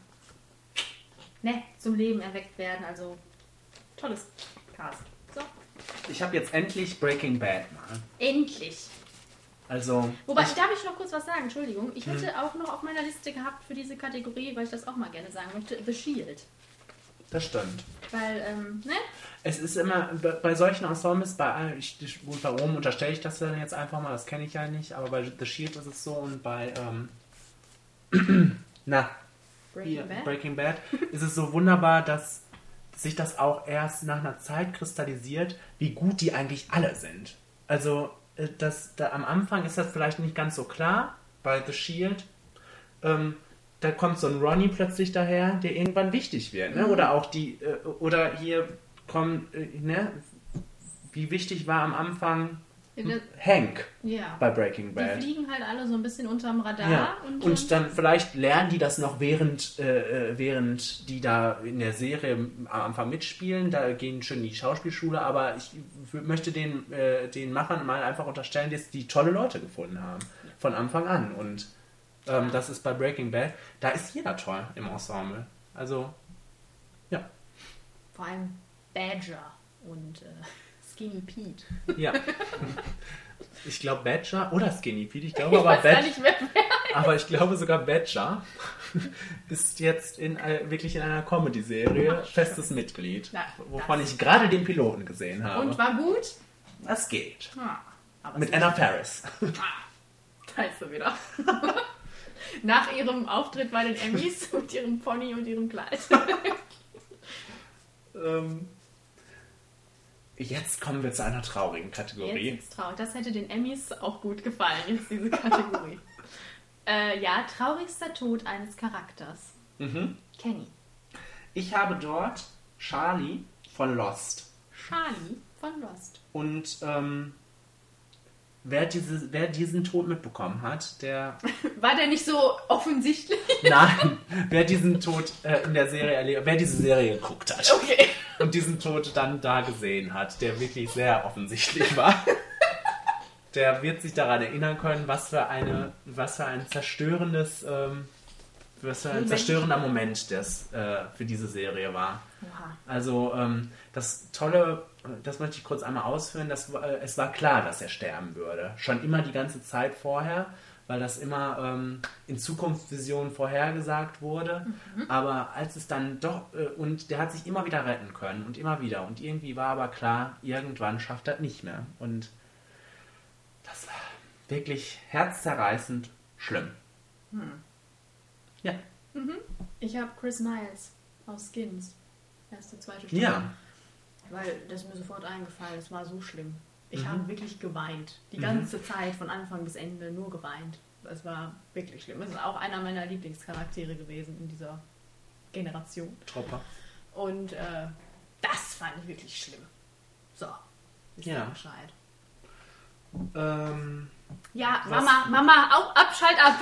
ne, zum Leben erweckt werden. Also, tolles Cast. So, Ich habe jetzt endlich Breaking Bad mal. endlich. Also, Wobei, ich, darf ich noch kurz was sagen? Entschuldigung. Ich hätte auch noch auf meiner Liste gehabt für diese Kategorie, weil ich das auch mal gerne sagen möchte, The Shield. Das stimmt. Weil, ähm, ne? Es ist immer bei solchen Ensembles, bei, ich, ich- gut, bei Rom unterstelle ich das dann jetzt einfach mal, das kenne ich ja nicht, aber bei The Shield ist es so und bei ähm, na, Breaking hier, Bad. Breaking Bad ist es so wunderbar, dass sich das auch erst nach einer Zeit kristallisiert, wie gut die eigentlich alle sind. Also äh, das, da, am Anfang ist das vielleicht nicht ganz so klar bei The Shield. Ähm, da kommt so ein Ronnie plötzlich daher, der irgendwann wichtig wird. Ne? Oder auch die, äh, oder hier kommt, äh, ne? wie wichtig war am Anfang das- Hank Ja. bei Breaking Die Bad. fliegen halt alle so ein bisschen unterm Radar. Ja. Und, Und dann vielleicht lernen die das noch während, äh, äh, während die da in der Serie am Anfang mitspielen. Da gehen schon in die Schauspielschule, aber ich möchte den, äh, den Machern mal einfach unterstellen, dass die tolle Leute gefunden haben. Von Anfang an. Und ähm, das ist bei Breaking Bad, da ist jeder toll im Ensemble. Also, ja. vor allem Badger und äh, Skinny Pete. Ja. Ich glaube Badger oder Skinny Pete. Ich glaube aber Badger. nicht mehr, wer. Aber ich glaube sogar Badger ist jetzt in, äh, wirklich in einer Comedy-Serie festes Mitglied, Na, wovon ich gerade den Piloten gesehen habe. Und war gut? das geht. Ah, Mit Anna Faris. Da ist sie wieder. Nach ihrem Auftritt bei den Emmys mit ihrem Pony und ihrem Kleid. ähm, jetzt kommen wir zu einer traurigen Jetzt Kategorie. ist traurig. Das hätte den Emmys auch gut gefallen, jetzt diese Kategorie. äh, ja, traurigster Tod eines Charakters. Mhm. Kenny. Ich habe dort Charlie von Lost. Charlie von Lost. Und ähm, wer, diese, wer diesen Tod mitbekommen hat, der War der nicht so offensichtlich? Nein, wer diesen Tod äh, in der Serie erlebt, wer diese Serie geguckt hat Okay. und diesen Tod dann da gesehen hat, der wirklich sehr offensichtlich war, der wird sich daran erinnern können, was für eine, was für ein zerstörendes, ähm, was für ein Moment. zerstörender Moment das äh, für diese Serie war. Oha. Also ähm, das Tolle, das möchte ich kurz einmal ausführen, das, war- äh, es war klar, dass er sterben würde. Schon immer die ganze Zeit vorher, weil das immer ähm, in Zukunftsvisionen vorhergesagt wurde. Aber als es dann doch, äh, und der hat sich immer wieder retten können und immer wieder. Und irgendwie war aber klar, irgendwann schafft er nicht mehr. Und das war wirklich herzzerreißend schlimm. Ja. Ich habe Chris Miles aus Skins. Erste, zweite Staffel. Ja. Weil das ist mir sofort eingefallen. Es war so schlimm. Ich Mhm. habe wirklich geweint. Die ganze Zeit, von Anfang bis Ende, nur geweint. Es war wirklich schlimm. Es ist auch einer meiner Lieblingscharaktere gewesen in dieser Generation. Tropper. Und äh, das fand ich wirklich schlimm. So. Ihr Ja. Bescheid. Ähm, Ja, Mama, Mama, auf, ab, schalt ab.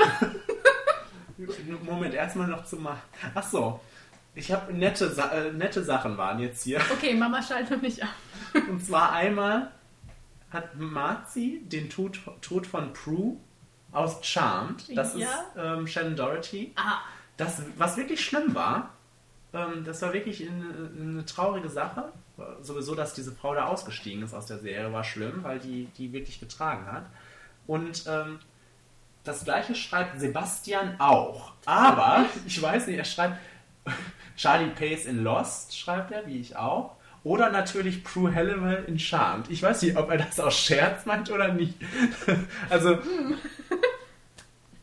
Moment, erstmal noch zu machen. Ach so. Ich habe nette, Sa äh, nette Sachen waren jetzt hier. Okay, Mama, schalt noch nicht ab. Und zwar einmal hat Marzi den Tod, Tod von Prue aus Charmed. Das Ja. ist ähm, Shannon Doherty. Aha. Das, was wirklich schlimm war, ähm, das war wirklich eine, eine traurige Sache. Sowieso, dass diese Frau da ausgestiegen ist aus der Serie, war schlimm, weil die die wirklich getragen hat. Und ähm, das gleiche schreibt Sebastian auch. Aber, ich weiß nicht, er schreibt Charlie Pace in Lost, schreibt er, wie ich auch. Oder natürlich Prue Halliwell in Charmed. Ich weiß nicht, ob er das aus Scherz meint oder nicht. Also,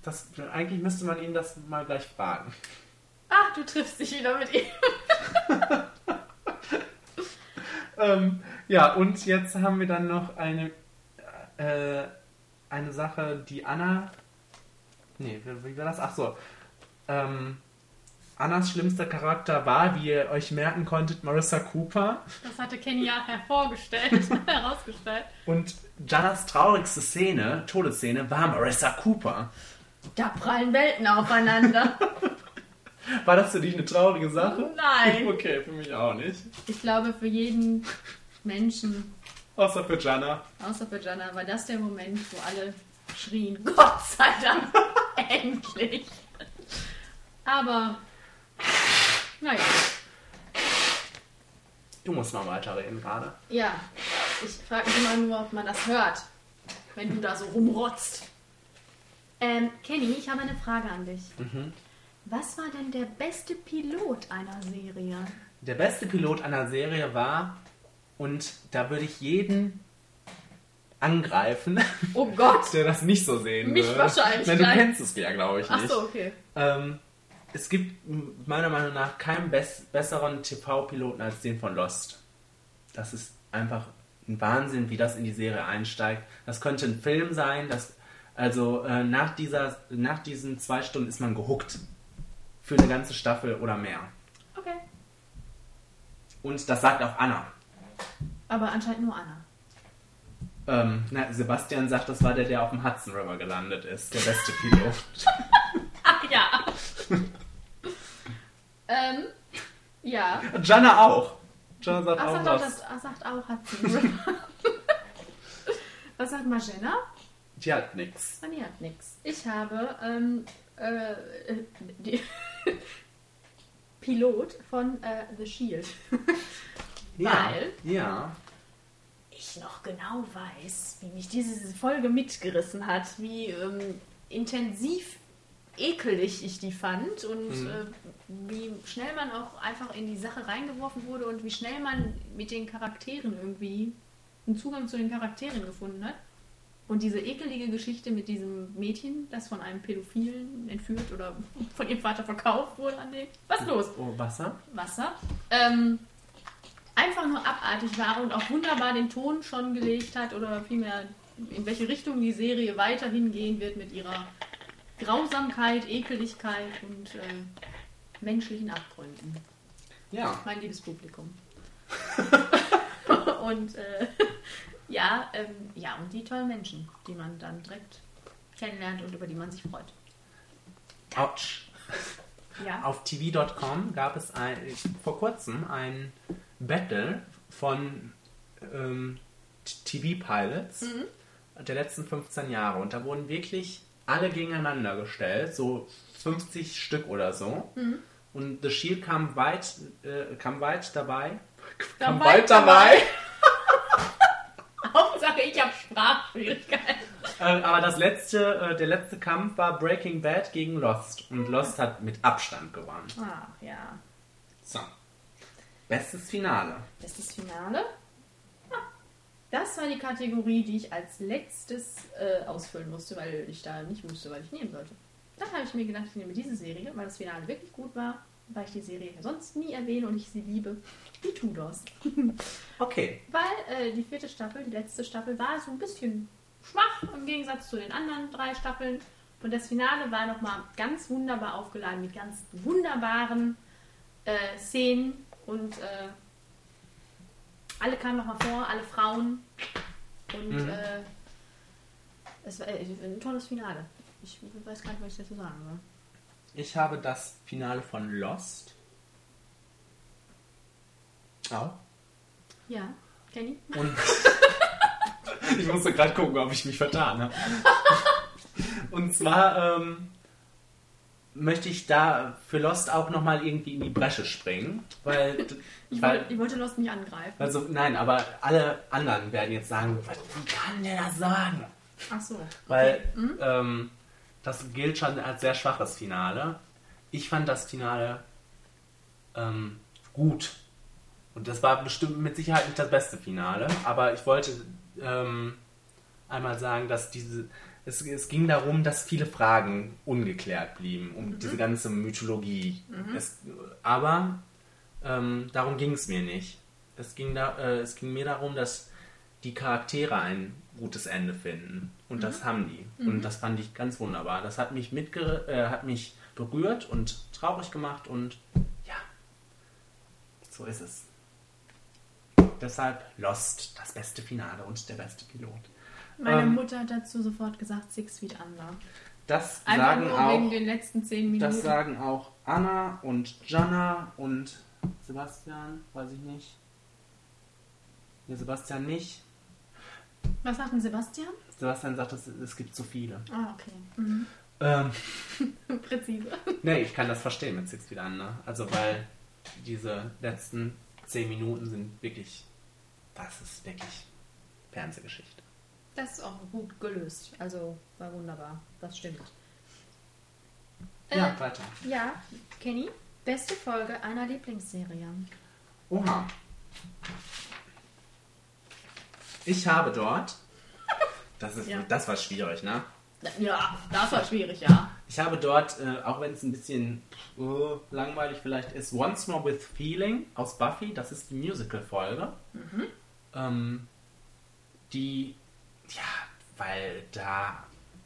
das, eigentlich müsste man ihn das mal gleich fragen. Ach, du triffst dich wieder mit ihm. Ähm, ja, und jetzt haben wir dann noch eine, äh, eine Sache, die Anna. Nee, wie wie war das? Ach so. Ähm, Annas schlimmster Charakter war, wie ihr euch merken konntet, Marissa Cooper. Das hatte Kenny ja hervorgestellt, herausgestellt. Und Jannas traurigste Szene, Todesszene, war Marissa Cooper. Da prallen Welten aufeinander. War das für dich eine traurige Sache? Nein. Okay, für mich auch nicht. Ich glaube, für jeden Menschen, Außer für Jana. außer für Jana, war das der Moment, wo alle schrien, Gott sei Dank, endlich. Aber, naja, Du musst mal weiterreden gerade. ja, ich frage mich immer nur, ob man das hört, wenn du da so rumrotzt. Ähm, Kenny, ich habe eine Frage an dich. Was war denn der beste Pilot einer Serie? Der beste Pilot einer Serie war, und da würde ich jeden angreifen, Oh Gott! der das nicht so sehen Mich würde. wahrscheinlich Nein, du kennst es ja, glaube ich, Ach nicht. so, okay. Ähm, es gibt meiner Meinung nach keinen bess besseren TV-Piloten als den von Lost. Das ist einfach ein Wahnsinn, wie das in die Serie einsteigt. Das könnte ein Film sein. Das, also äh, nach, dieser, nach diesen zwei Stunden ist man gehuckt. Für eine ganze Staffel oder mehr. Okay. Und das sagt auch Anna. Aber anscheinend nur Anna. Ähm, na, Sebastian sagt, das war der, der auf dem Hudson River gelandet ist. Der beste Pilot. Ach ja. ähm, ja. Jana auch. Jana sagt Ach, auch sagt auch, was. das, ach, sagt auch Hudson. Was sagt Magena? Die hat nix. Ah, nee, hat nix. Ich habe ähm, äh, die Pilot von äh, The Shield. Ja. Weil Ja. ich noch genau weiß, wie mich diese Folge mitgerissen hat, wie ähm, intensiv ekelig ich die fand und Mhm. äh, wie schnell man auch einfach in die Sache reingeworfen wurde und wie schnell man mit den Charakteren irgendwie einen Zugang zu den Charakteren gefunden hat. Und diese ekelige Geschichte mit diesem Mädchen, das von einem Pädophilen entführt oder von ihrem Vater verkauft wurde an den. Was ist los? Oh, Wasser? Wasser. Ähm, einfach nur abartig war und auch wunderbar den Ton schon gelegt hat oder vielmehr in welche Richtung die Serie weiterhin gehen wird mit ihrer Grausamkeit, Ekeligkeit und äh, menschlichen Abgründen. Ja. Mein liebes Publikum. und äh, ja, ähm, ja, und die tollen Menschen, die man dann direkt kennenlernt und über die man sich freut. Autsch. Ja. Auf TV.com gab es ein, vor kurzem ein Battle von ähm, TV-Pilots der letzten 15 Jahre. Und da wurden wirklich alle gegeneinander gestellt, so 50 Stück oder so. Und The Shield kam weit, äh, kam weit dabei. Kam Dabei, weit dabei. Hauptsache, ich habe Sprachschwierigkeiten. Äh, aber das letzte, äh, der letzte Kampf war Breaking Bad gegen Lost. Und Lost hat mit Abstand gewonnen. Ach ja. So. Bestes Finale. Bestes Finale. Das war die Kategorie, die ich als letztes äh, ausfüllen musste, weil ich da nicht wusste, was ich nehmen sollte. Dann habe ich mir gedacht, ich nehme diese Serie, weil das Finale wirklich gut war, weil ich die Serie ja sonst nie erwähne und ich sie liebe. Die Tudors. Okay. Weil äh, die vierte Staffel, die letzte Staffel, war so ein bisschen schwach im Gegensatz zu den anderen drei Staffeln. Und das Finale war nochmal ganz wunderbar aufgeladen mit ganz wunderbaren äh, Szenen und äh, alle kamen nochmal vor, alle Frauen. Und Mhm. äh, es war äh, ein tolles Finale. Ich weiß gar nicht, was ich dazu sagen soll. Ich habe das Finale von Lost. Auch. Ja, Kenny? Und ich musste gerade gucken, ob ich mich vertan habe. Und zwar ähm, möchte ich da für Lost auch nochmal irgendwie in die Bresche springen. Weil, Ich, weil, wollte, ich wollte Lost nicht angreifen. also, nein, aber alle anderen werden jetzt sagen, was, wie kann der das sagen? Ach so. Weil Mhm. ähm, das gilt schon als sehr schwaches Finale. Ich fand das Finale ähm, gut. Und das war bestimmt mit Sicherheit nicht das beste Finale. Aber ich wollte ähm, einmal sagen, dass diese. Es, es ging darum, dass viele Fragen ungeklärt blieben um diese ganze Mythologie. Es, aber ähm, darum ging es mir nicht. Es ging, da, äh, es ging mir darum, dass die Charaktere ein gutes Ende finden. Und das haben die. Und das fand ich ganz wunderbar. Das hat mich, mitger äh, hat mich berührt und traurig gemacht und ja, so ist es. Deshalb Lost, das beste Finale und der beste Pilot. Meine Ähm, Mutter hat dazu sofort gesagt, Six Feet Under. Das Einfach sagen auch, wegen den letzten zehn Minuten. das sagen auch Anna und Jana und Sebastian, weiß ich nicht. Nee, Sebastian nicht. Was sagt denn Sebastian? Sebastian sagt, es, es gibt zu viele. Ah, okay. Mhm. Ähm, Präzise. nee, ich kann das verstehen mit Six Feet Under. Also, weil diese letzten zehn Minuten sind wirklich, das ist wirklich Fernsehgeschichte. Das ist auch gut gelöst. Also war wunderbar. Das stimmt. Ja, Äh, weiter. ja, Kenny, beste Folge einer Lieblingsserie. Oha. Ich habe dort, das, ist, Ja. das war schwierig, ne? Ja, das war schwierig, ja. Ich habe dort, äh, auch wenn es ein bisschen uh, langweilig vielleicht ist, Once More with Feeling aus Buffy. Das ist die Musical-Folge. Ähm, die, ja, weil da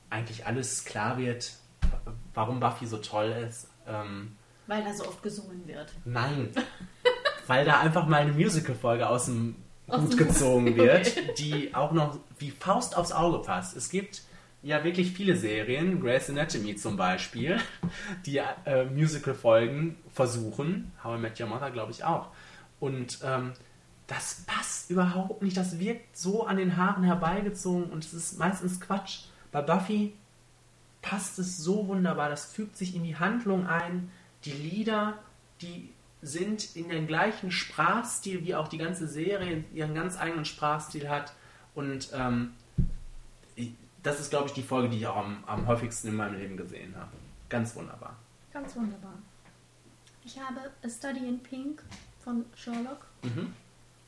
eigentlich alles klar wird, warum Buffy so toll ist. Ähm, Weil da so oft gesungen wird. Nein. Weil da einfach mal eine Musical-Folge aus dem Hut gezogen wird, die auch noch wie Faust aufs Auge passt. Es gibt ja wirklich viele Serien, Grey's Anatomy zum Beispiel, die äh, Musical-Folgen versuchen. How I Met Your Mother, glaube ich, auch. Und ähm, das passt überhaupt nicht. Das wirkt so an den Haaren herbeigezogen und es ist meistens Quatsch. Bei Buffy passt es so wunderbar. Das fügt sich in die Handlung ein. Die Lieder, die sind in den gleichen Sprachstil, wie auch die ganze Serie ihren ganz eigenen Sprachstil hat. Und ähm, das ist, glaube ich, die Folge, die ich auch am, am häufigsten in meinem Leben gesehen habe. Ganz wunderbar. Ganz wunderbar. Ich habe A Study in Pink von Sherlock, Mhm.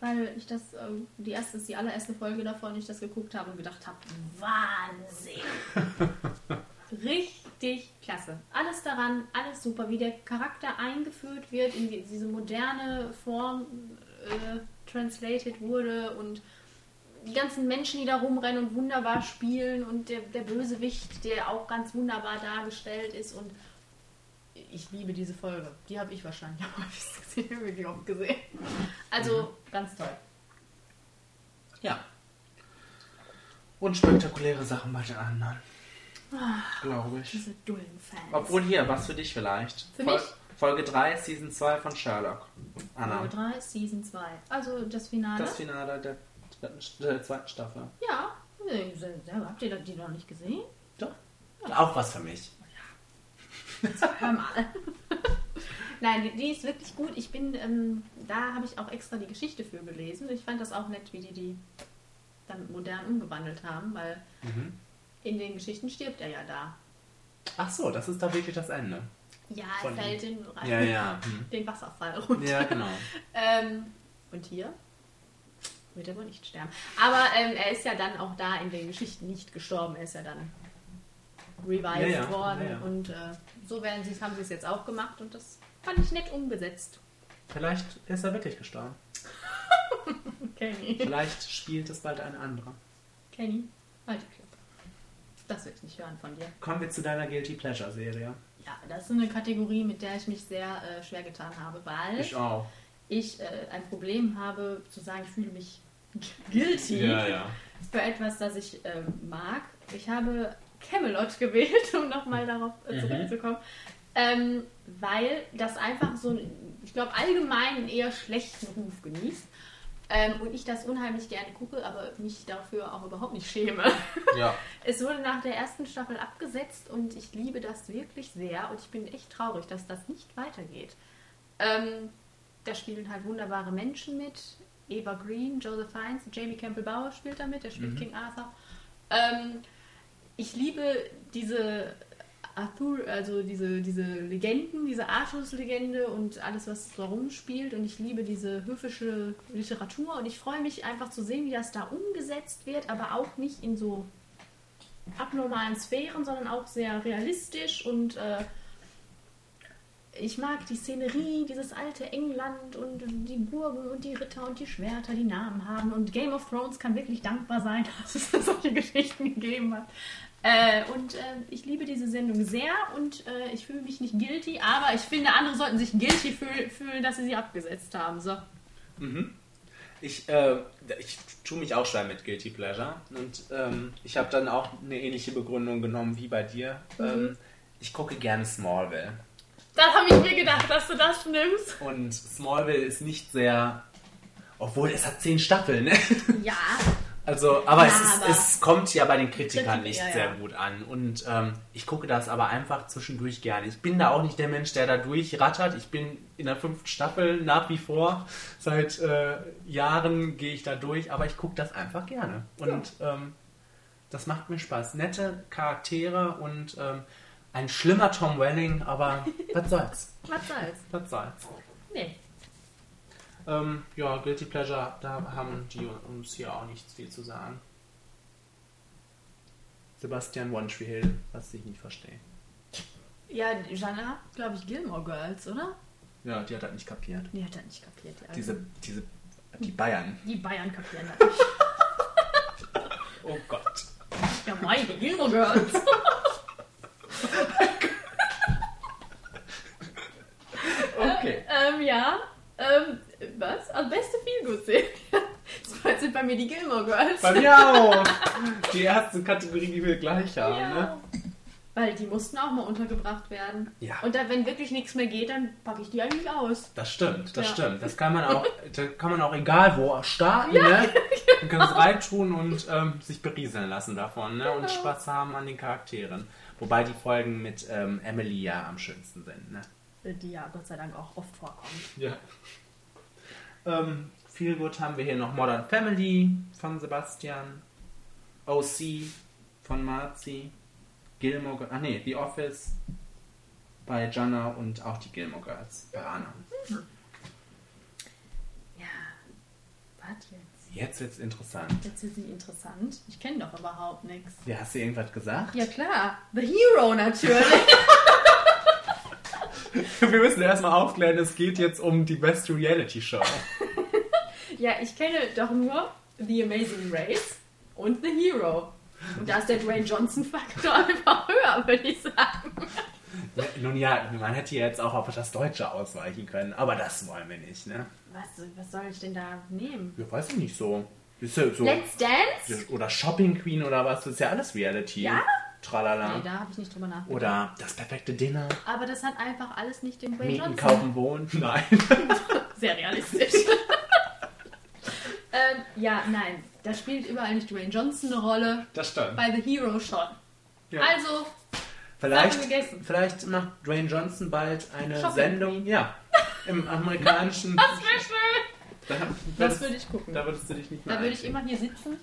Weil ich das, ähm, die erste die allererste Folge davon, ich das geguckt habe und gedacht habe, Wahnsinn! Richtig klasse. Alles daran, alles super, wie der Charakter eingeführt wird, in die, diese moderne Form äh, translated wurde und die ganzen Menschen, die da rumrennen und wunderbar spielen und der, der Bösewicht, der auch ganz wunderbar dargestellt ist und ich liebe diese Folge. Die habe ich wahrscheinlich am häufigsten gesehen, wirklich oft gesehen. Also ganz toll. Ja. Und spektakuläre Sachen bei den anderen. Glaube ich. Diese dullen Fans. Obwohl hier, was für dich vielleicht. Für Fol- mich? Folge 3, Season 2 von Sherlock. Anna. Folge 3, Season 2. Also das Finale. Das Finale der, der zweiten Staffel. ja, äh, habt ihr die noch nicht gesehen? Doch. Auch was für mich. Hör mal. Nein, die, die ist wirklich gut. Ich bin, ähm, da habe ich auch extra die Geschichte für gelesen. Ich fand das auch nett, wie die die dann modern umgewandelt haben, weil Mhm. in den Geschichten stirbt er ja da. Ach so, das ist da wirklich das Ende. Ja, Von er fällt den, Ja, ja. Hm. den Wasserfall runter. Ja, genau. Ähm, und hier wird er wohl nicht sterben. Aber ähm, er ist ja dann auch da in den Geschichten nicht gestorben. Er ist ja dann revived Ja, ja, worden. ja, ja. Und äh, so werden sie, haben sie es jetzt auch gemacht. Und das fand ich nett umgesetzt. Vielleicht ist er wirklich gestorben. Kenny. Vielleicht spielt es bald ein anderer. Kenny, halt die Klappe. Das will ich nicht hören von dir. Kommen wir zu deiner Guilty Pleasure Serie. Ja, das ist eine Kategorie, mit der ich mich sehr äh, schwer getan habe, weil Ich auch. ich äh, ein Problem habe, zu sagen, ich fühle mich guilty. ja. für etwas, das ich ähm, mag. Ich habe Camelot gewählt, um nochmal darauf äh, Mhm. zurückzukommen. Ähm, weil das einfach so, ich glaube, allgemein einen eher schlechten Ruf genießt. Ähm, und ich das unheimlich gerne gucke, aber mich dafür auch überhaupt nicht schäme. Ja. Es wurde nach der ersten Staffel abgesetzt und ich liebe das wirklich sehr und ich bin echt traurig, dass das nicht weitergeht. Ähm, da spielen halt wunderbare Menschen mit. Eva Green, Joseph Fiennes, Jamie Campbell Bauer spielt da mit, der spielt King Arthur. Ähm, ich liebe diese Arthur, also diese, diese Legenden, diese Artus-Legende und alles, was da rumspielt. Und ich liebe diese höfische Literatur und ich freue mich einfach zu sehen, wie das da umgesetzt wird, aber auch nicht in so abnormalen Sphären, sondern auch sehr realistisch und äh, ich mag die Szenerie, dieses alte England und die Burgen und die Ritter und die Schwerter, die Namen haben. Und Game of Thrones kann wirklich dankbar sein, dass es solche Geschichten gegeben hat. Äh, und äh, ich liebe diese Sendung sehr und äh, ich fühle mich nicht guilty, aber ich finde, andere sollten sich guilty fühl fühlen, dass sie sie abgesetzt haben. So. Ich, äh, ich tue mich auch schwer mit Guilty Pleasure. Und ähm, ich habe dann auch eine ähnliche Begründung genommen wie bei dir. Ähm, ich gucke gerne Smallville. Das habe ich mir gedacht, dass du das nimmst. Und Smallville ist nicht sehr. Obwohl es hat zehn Staffeln, ne? Ja, Also, aber, Ja, es, ist, aber- es kommt ja bei den Kritikern Kritik- nicht ja, ja. sehr gut an. Und ähm, ich gucke das aber einfach zwischendurch gerne. Ich bin da auch nicht der Mensch, der da durchrattert. Ich bin in der fünften Staffel nach wie vor. Seit äh, Jahren gehe ich da durch, aber ich gucke das einfach gerne. Und ähm, das macht mir Spaß. Nette Charaktere und ähm, ein schlimmer Tom Welling, aber was soll's? was soll's. Was soll's? Nee. Ähm, ja, Guilty Pleasure, da haben die uns hier auch nichts viel zu sagen. Sebastian One Tree Hill, was ich nicht verstehe. Ja, Jana, glaube ich, Gilmore Girls, oder? Ja, die hat das nicht kapiert. Die hat er nicht kapiert. Die, Diese, diese, die Bayern. die Bayern kapieren das nicht. Oh Gott. Ja, meine Gilmore Girls. Okay. ähm, ja. Ähm, was? Also beste Feelgood-Serie. Das sind bei mir die Gilmore Girls. Bei mir auch. Die erste Kategorie, die wir gleich haben, Ja. ne? Weil die mussten auch mal untergebracht werden. Ja. Und da, wenn wirklich nichts mehr geht, dann packe ich die eigentlich aus. Das stimmt, das Ja. stimmt. Das kann man auch, da kann man auch egal wo starten, ne? Man kann es reintun und ähm, sich berieseln lassen davon, ne? Und Genau. Spaß haben an den Charakteren. Wobei die Folgen mit ähm, Emily ja am schönsten sind, ne? Die ja Gott sei Dank auch oft vorkommen. Ja. Ähm, viel gut haben wir hier noch Modern Family von Sebastian, OC von Marzi, Gilmore ah nee, The Office bei Jana und auch die Gilmore Girls bei Anna. Ja. Was jetzt? Jetzt wird's interessant. Jetzt ist sie interessant. Ich kenne doch überhaupt nichts. Ja, hast du irgendwas gesagt? Ja klar, The Hero natürlich. Wir müssen erstmal aufklären, es geht jetzt um die Best Reality Show. ja, ich kenne doch nur The Amazing Race und The Hero. Und da ist der Dwayne Johnson-Faktor einfach höher, würde ich sagen. Nun ja, man hätte jetzt auch auf das Deutsche ausweichen können, aber das wollen wir nicht, ne? Was, was soll ich denn da nehmen? Ja, weiß ich nicht so. Ist ja so. Let's Dance? Oder Shopping Queen oder was, das ist ja alles Reality. Ja? Tralala. Nee, da habe ich nicht drüber nachgedacht. Oder das perfekte Dinner. Aber das hat einfach alles nicht den Dwayne Mieten, Johnson. kaufen, wohnen. Nein. Sehr realistisch. ähm, ja, nein. Da spielt überall nicht Dwayne Johnson eine Rolle. Das stimmt. Bei The Hero schon. Ja. Also, Vielleicht, vielleicht macht Dwayne Johnson bald eine Shopping Sendung. Queen. Ja. Im amerikanischen. das wäre schön. da, Das würdest- würde ich gucken. Da würdest du dich nicht mehr Da würde ich immer hier sitzen.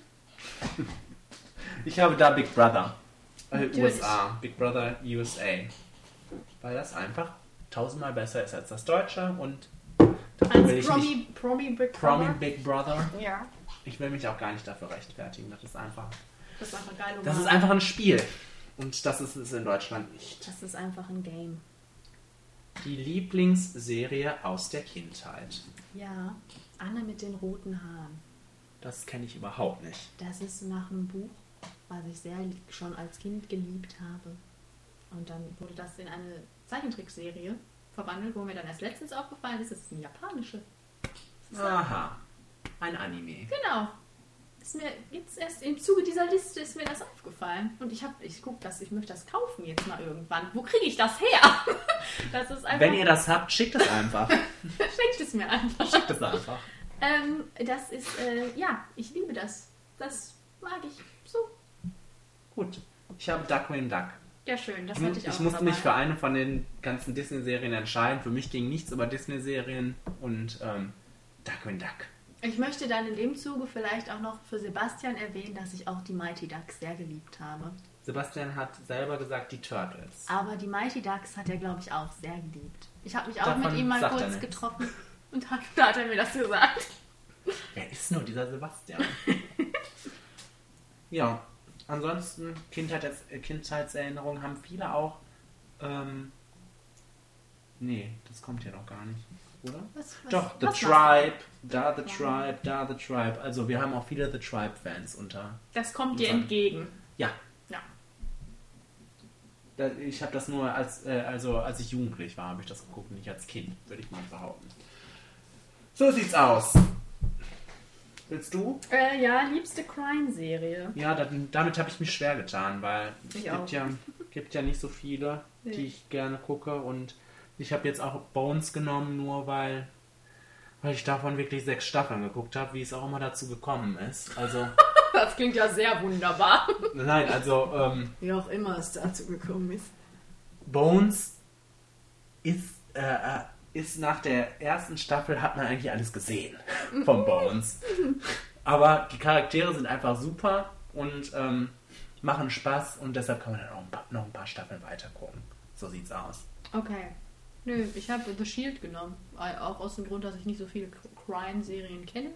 Ich habe da Big Brother. Natürlich. USA. Big Brother USA. Weil das einfach tausendmal besser ist als das Deutsche und dafür will ich Promi, nicht Promi Big Promi Brother. Big Brother. Ja. Ich will mich auch gar nicht dafür rechtfertigen. Das ist einfach. Das ist einfach geil. Das ist einfach ein Spiel. Und das ist es in Deutschland nicht. Das ist einfach ein Game. Die Lieblingsserie aus der Kindheit. Ja. Anne mit den roten Haaren. Das kenne ich überhaupt nicht. Das ist nach einem Buch, was ich sehr schon als Kind geliebt habe. Und dann wurde das in eine Zeichentrickserie verwandelt, wo mir dann erst letztens aufgefallen ist, es ist eine japanische. Aha. Ein Anime. Genau. Ist mir jetzt erst im Zuge dieser Liste ist mir das aufgefallen. Und ich habe, ich guck das, ich möchte das kaufen jetzt mal irgendwann. Wo kriege ich das her? Das ist einfach. Wenn ihr das habt, schickt es einfach. schenkt es mir einfach. schickt es einfach. Ähm, das ist, äh, ja, ich liebe das. Das mag ich. Gut. Ich habe Duckwing Duck. Ja, schön. Das Ich, hatte mu- ich auch ich musste mich für eine von den ganzen Disney-Serien entscheiden. Für mich ging nichts über Disney-Serien und ähm, Duckwing Duck. Ich möchte dann in dem Zuge vielleicht auch noch für Sebastian erwähnen, dass ich auch die Mighty Ducks sehr geliebt habe. Sebastian hat selber gesagt, die Turtles. Aber die Mighty Ducks hat er, glaube ich, auch sehr geliebt. Ich habe mich auch Davon mit ihm mal kurz getroffen und hat, da hat er mir das gesagt. Wer ist nur dieser Sebastian? ja, ansonsten Kindheits äh, Kindheitserinnerungen haben viele auch. Ähm, nee, das kommt ja noch gar nicht, oder? Was, was, Doch, The Tribe, da The Ja. Tribe, da The Tribe. Also wir haben auch viele The Tribe-Fans unter. Das kommt dir entgegen. Ja, Ja. ich habe das nur als, äh, also als ich jugendlich war, habe ich das geguckt, nicht als Kind, würde ich mal behaupten. So sieht's aus. Willst du? Äh, ja, liebste Crime-Serie. Ja, da, damit habe ich mich schwer getan, weil es Ich gibt auch. ja, gibt ja nicht so viele, Nee. die ich gerne gucke. Und ich habe jetzt auch Bones genommen, nur weil, weil ich davon wirklich sechs Staffeln geguckt habe, wie es auch immer dazu gekommen ist. Also, Das klingt ja sehr wunderbar. nein, also ähm, Wie auch immer es dazu gekommen ist. Bones ist, äh, äh, ist nach der ersten Staffel hat man eigentlich alles gesehen von Bones. Aber die Charaktere sind einfach super und ähm, machen Spaß und deshalb kann man dann auch ein paar, noch ein paar Staffeln weiter gucken. So sieht's aus. Okay. Nö, ich habe The Shield genommen. Auch aus dem Grund, dass ich nicht so viele Crime-Serien kenne.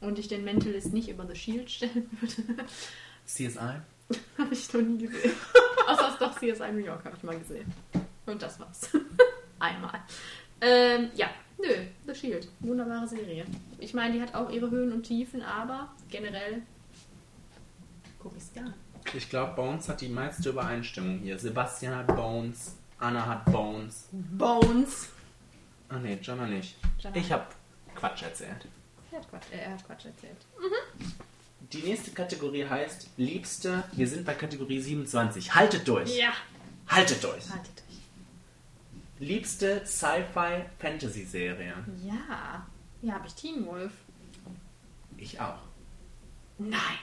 Und ich den Mentalist nicht über The Shield stellen würde. CSI? habe ich noch nie gesehen. Außer aus doch, CSI New York habe ich mal gesehen. Und das war's. Einmal. Ähm, ja, nö, The Shield. Wunderbare Serie. Ich meine, die hat auch ihre Höhen und Tiefen, aber generell guck ich's gern. Ich glaube, Bones hat die meiste Übereinstimmung hier. Sebastian hat Bones, Anna hat Bones. Bones. Ah nee, Jonna nicht. Jonna. Ich habe Quatsch erzählt. Er hat Quatsch, äh, er hat Quatsch erzählt. Die nächste Kategorie heißt Liebste. Wir sind bei Kategorie 27. Haltet durch. Ja. Haltet durch. Haltet euch. Liebste Sci-Fi-Fantasy-Serie. Ja. Ja, habe ich Teen Wolf. Ich auch. Nein.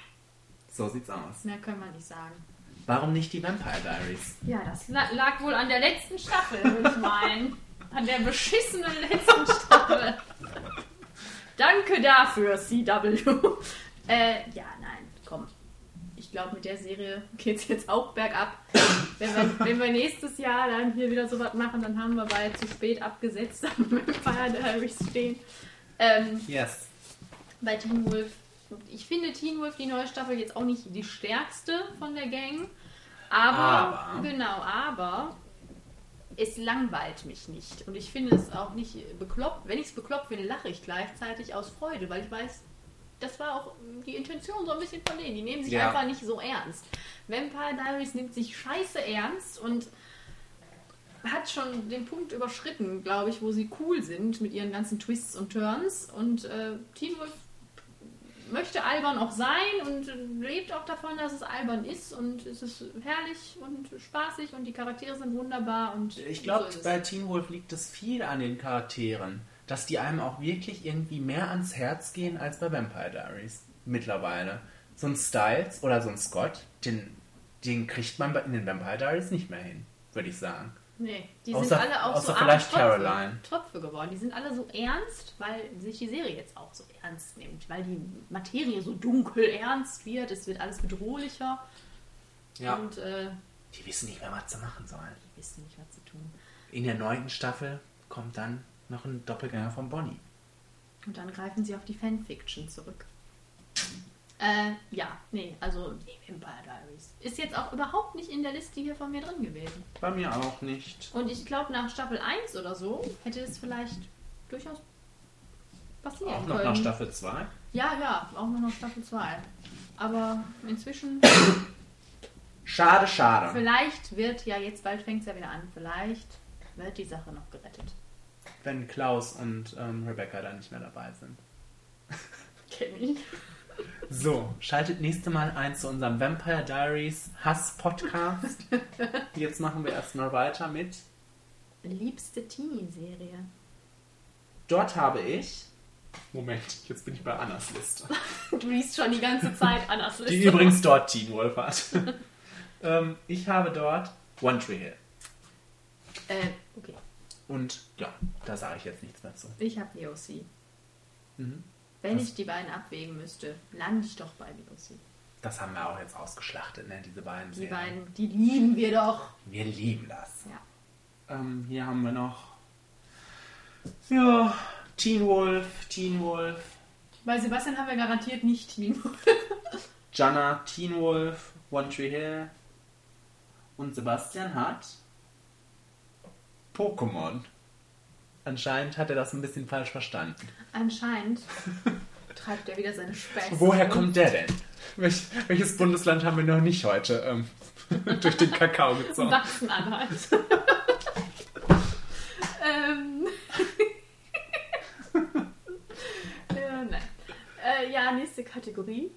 So sieht's aus. Mehr können wir nicht sagen. Warum nicht die Vampire Diaries? Ja, das la- lag wohl an der letzten Staffel, würde ich meinen. An der beschissenen letzten Staffel. Danke dafür, CW. Äh, ja, nein, glaube, mit der Serie geht es jetzt auch bergab. Wenn wir, wenn wir nächstes Jahr dann hier wieder sowas machen, dann haben wir bei zu spät abgesetzt am Vampire Diaries stehen. Ähm, Yes. bei Teen Wolf. Ich finde Teen Wolf, die neue Staffel, jetzt auch nicht die stärkste von der Gang. Aber, Aber. genau, aber es langweilt mich nicht. Und ich finde es auch nicht bekloppt. Wenn ich es bekloppt finde, lache ich gleichzeitig aus Freude, weil ich weiß, das war auch die Intention so ein bisschen von denen. Die nehmen sich Ja. einfach nicht so ernst. Vampire Diaries nimmt sich scheiße ernst und hat schon den Punkt überschritten, glaube ich, wo sie cool sind mit ihren ganzen Twists und Turns. Und äh, Teen Wolf möchte albern auch sein und lebt auch davon, dass es albern ist und es ist herrlich und spaßig und die Charaktere sind wunderbar und Ich glaube, so bei Teen Wolf liegt es viel an den Charakteren, dass die einem auch wirklich irgendwie mehr ans Herz gehen als bei Vampire Diaries. Mittlerweile. So ein Styles oder so ein Scott, den, den kriegt man in den Vampire Diaries nicht mehr hin, würde ich sagen. Nee, die Außer- sind alle auch außer so vielleicht Tröpfe, Caroline. Tröpfe geworden. Die sind alle so ernst, weil sich die Serie jetzt auch so ernst nimmt, weil die Materie so dunkel ernst wird. Es wird alles bedrohlicher Ja. und äh, Die wissen nicht mehr, was sie machen sollen. die wissen nicht, was zu tun. In der neunten Staffel kommt dann noch ein Doppelgänger von Bonnie. Und dann greifen sie auf die Fanfiction zurück. Äh, ja, nee, also die Vampire Diaries. Ist jetzt auch überhaupt nicht in der Liste hier von mir drin gewesen. Bei mir auch nicht. Und ich glaube, nach Staffel 1 oder so hätte es vielleicht durchaus passieren Auch noch können. nach Staffel 2. Ja, ja, auch noch nach Staffel 2. Aber inzwischen, Schade, schade. vielleicht wird, ja jetzt bald fängt es ja wieder an, vielleicht wird die Sache noch gerettet. Wenn Klaus und ähm, Rebecca dann nicht mehr dabei sind. Kenn ich. So, schaltet nächste Mal ein zu unserem Vampire Diaries Hass-Podcast. Jetzt machen wir erstmal weiter mit. Liebste Teenie-Serie. Dort habe ich. Moment, jetzt bin ich bei Annas Liste. Du liest schon die ganze Zeit Annas Liste. Die übrigens dort Teen Wolf hat. ähm, ich habe dort One Tree Hill. Äh. Und ja, da sage ich jetzt nichts mehr zu. Ich habe VOC. Mhm. Wenn Was? ich die beiden abwägen müsste, lande ich doch bei VOC. Das haben wir auch jetzt ausgeschlachtet, ne? diese beiden Die Serien. beiden, die lieben wir doch. Wir lieben das. Ja. Ähm, hier haben wir noch. Ja, Teen Wolf, Teen Wolf, Bei Sebastian haben wir garantiert nicht Teen Wolf. Jana, Teen Wolf, One Tree Hill. Und Sebastian hat Pokémon. Anscheinend hat er das ein bisschen falsch verstanden. Anscheinend treibt er wieder seine Späße. Woher kommt der denn? Welch, welches Bundesland haben wir noch nicht heute ähm, durch den Kakao gezogen? Sachsen-Anhalt. ähm. ja, nein. Äh, ja, nächste Kategorie.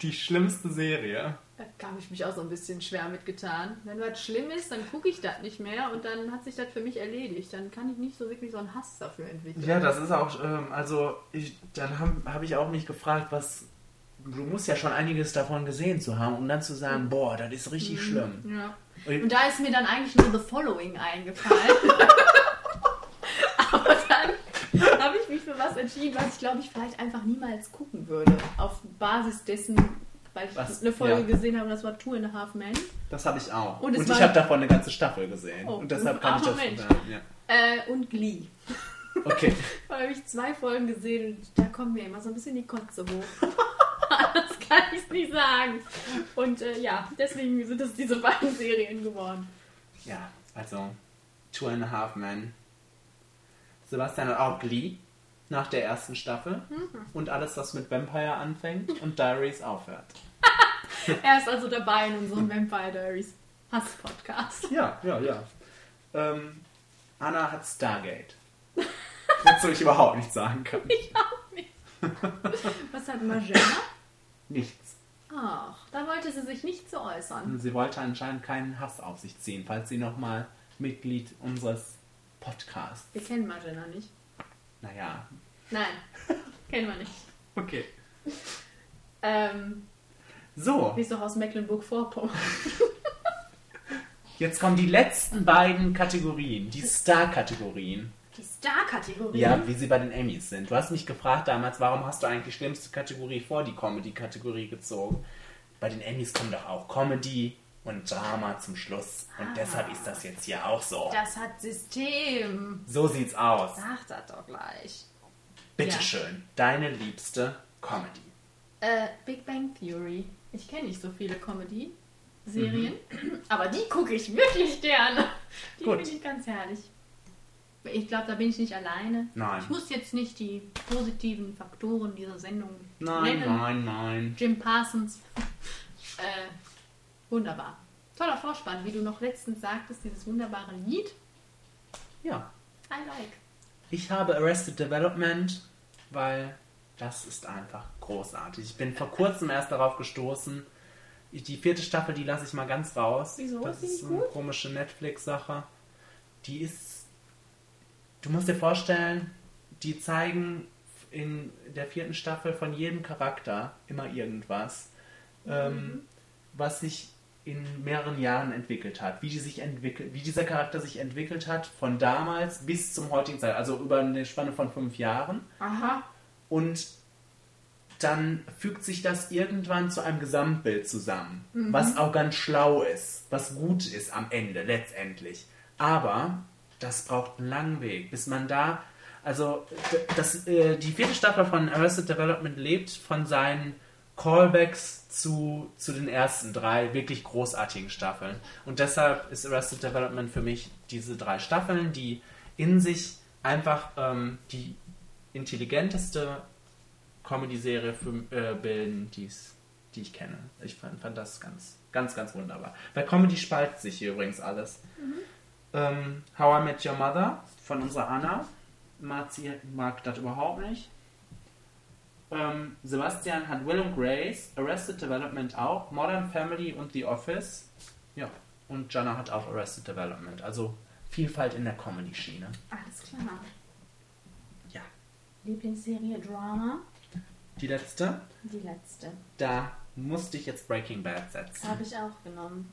Die schlimmste Serie. Da habe ich mich auch so ein bisschen schwer mitgetan. Wenn was schlimm ist, dann gucke ich das nicht mehr und dann hat sich das für mich erledigt. Dann kann ich nicht so wirklich so einen Hass dafür entwickeln. Ja, das ist auch, ähm, also ich, dann habe hab ich auch mich gefragt, was, du musst ja schon einiges davon gesehen zu haben, um dann zu sagen, boah, das ist richtig schlimm. Ja. Und- Und da ist mir dann eigentlich nur The Following eingefallen. Aber dann habe ich mich für was entschieden, was ich glaube ich vielleicht einfach niemals gucken würde. Auf Basis dessen, weil ich Was? eine Folge Ja. gesehen habe, das war Two and a Half Men. Das habe ich auch. Und Und, ich habe davon eine ganze Staffel gesehen. Oh, und deshalb kann ich das Mensch. sagen. Ja. Äh, und Glee. Okay. Da habe ich zwei Folgen gesehen und da kommt mir immer so ein bisschen die Kotze hoch. anders kann ich nicht sagen. Und äh, ja, deswegen sind es diese beiden Serien geworden. Ja, also Two and a Half Men. Sebastian hat auch Glee nach der ersten Staffel und alles, was mit Vampire anfängt und Diaries aufhört. Er ist also dabei in unserem Vampire Diaries Hass-Podcast. Ja, ja, ja. Ähm, Anna hat Stargate. Wozu ich überhaupt nichts sagen kann. Ich auch nicht. Was hat Magella? Nichts. Ach, da wollte sie sich nicht zu äußern. Sie wollte anscheinend keinen Hass auf sich ziehen, falls sie nochmal Mitglied unseres Podcasts. Wir kennen Magella nicht. Naja, Nein, kennen wir nicht. okay. Ähm, So, wie ist doch aus Mecklenburg-Vorpommern. jetzt kommen die letzten beiden Kategorien, die Star-Kategorien. Die Star-Kategorie. Ja, wie sie bei den Emmys sind. Du hast mich gefragt damals, warum hast du eigentlich die schlimmste Kategorie vor die Comedy-Kategorie gezogen? Bei den Emmys kommen doch auch Comedy und Drama zum Schluss. Und deshalb ist das jetzt hier auch so. Das hat System. So sieht's aus. Sag das doch gleich. Bitteschön, deine liebste Comedy. Äh, Big Bang Theory. Ich kenne nicht so viele Comedy-Serien, aber die gucke ich wirklich gerne. Die finde ich ganz herrlich. Ich glaube, da bin ich nicht alleine. Nein. Ich muss jetzt nicht die positiven Faktoren dieser Sendung Nein, nennen. nein, nein. Jim Parsons. äh, wunderbar. Toller Vorspann, wie du noch letztens sagtest, dieses wunderbare Lied. Ja. I like. Ich habe Arrested Development, weil das ist einfach großartig. Ich bin vor kurzem erst darauf gestoßen. Die vierte Staffel, die lasse ich mal ganz raus. Wieso? Das Ist ist eine gut? komische Netflix-Sache. Die ist. Du musst dir vorstellen, die zeigen in der vierten Staffel von jedem Charakter immer irgendwas, ähm, was sich in mehreren Jahren entwickelt hat, wie, die sich entwickelt, wie dieser Charakter sich entwickelt hat von damals bis zum heutigen Zeit, also über eine Spanne von fünf Jahren. Aha. Und dann fügt sich das irgendwann zu einem Gesamtbild zusammen, was auch ganz schlau ist, was gut ist am Ende letztendlich. Aber das braucht einen langen Weg, bis man da, also das, äh, die vierte Staffel von Arrested Development lebt von seinen Callbacks zu, zu den ersten drei wirklich großartigen Staffeln. Und deshalb ist Arrested Development für mich diese drei Staffeln, die in sich einfach ähm, die intelligenteste Comedy-Serie äh, bilden, die's, die ich kenne. Ich fand, fand das ganz, ganz, ganz wunderbar. Bei Comedy spaltet sich hier übrigens alles. Ähm, How I Met Your Mother von unserer Anna. Marzi mag das überhaupt nicht. Ähm, Sebastian hat Will and Grace, Arrested Development auch, Modern Family und The Office. Ja. Und Jana hat auch Arrested Development. Also Vielfalt in der Comedy-Schiene. Alles klar. Ja. Lieblingsserie Drama? Die letzte. Die letzte. Da musste ich jetzt Breaking Bad setzen. Habe ich auch genommen.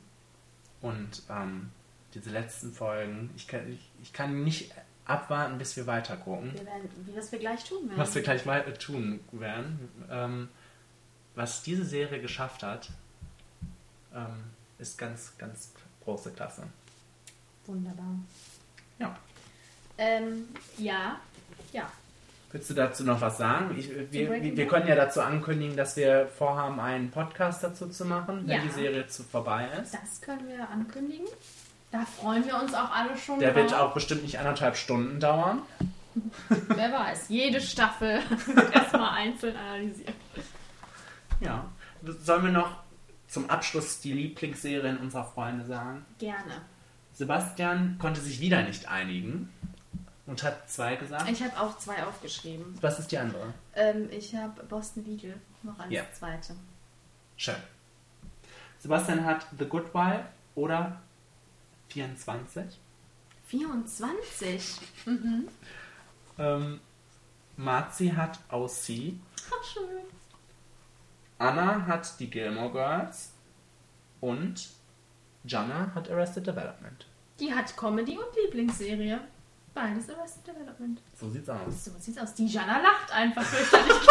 Und ähm, diese letzten Folgen, ich kann, ich, ich kann nicht abwarten, bis wir weiter gucken. Wir werden, wie was wir gleich tun werden. Was wir gleich weiter tun werden. Ähm, was diese Serie geschafft hat, ähm, ist ganz, ganz große Klasse. Wunderbar. Ja. Ähm, ja. Ja. Willst du dazu noch was sagen? Ich, wir, wir, wir können ja dazu ankündigen, dass wir vorhaben, einen Podcast dazu zu machen, wenn Ja. die Serie zu vorbei ist. Das können wir ankündigen. Da freuen wir uns auch alle schon Der wird drauf. auch bestimmt nicht anderthalb Stunden dauern. Wer weiß. Jede Staffel wird erstmal einzeln analysiert. Ja. Sollen wir noch zum Abschluss die Lieblingsserien unserer Freunde sagen? Gerne. Sebastian konnte sich wieder nicht einigen und hat zwei gesagt. Ich habe auch zwei aufgeschrieben. Was ist die andere? Ähm, ich habe Boston Legal noch als Ja. zweite. Schön. Sebastian hat The Good Wife oder 24. 24. Ähm, Marzi hat OC. Ach, schön. Anna hat die Gilmore Girls. Und Jana hat Arrested Development. Die hat Comedy und Lieblingsserie. Beides Arrested Development. So sieht's aus. So sieht's aus. Die Jana lacht einfach fürchterlich.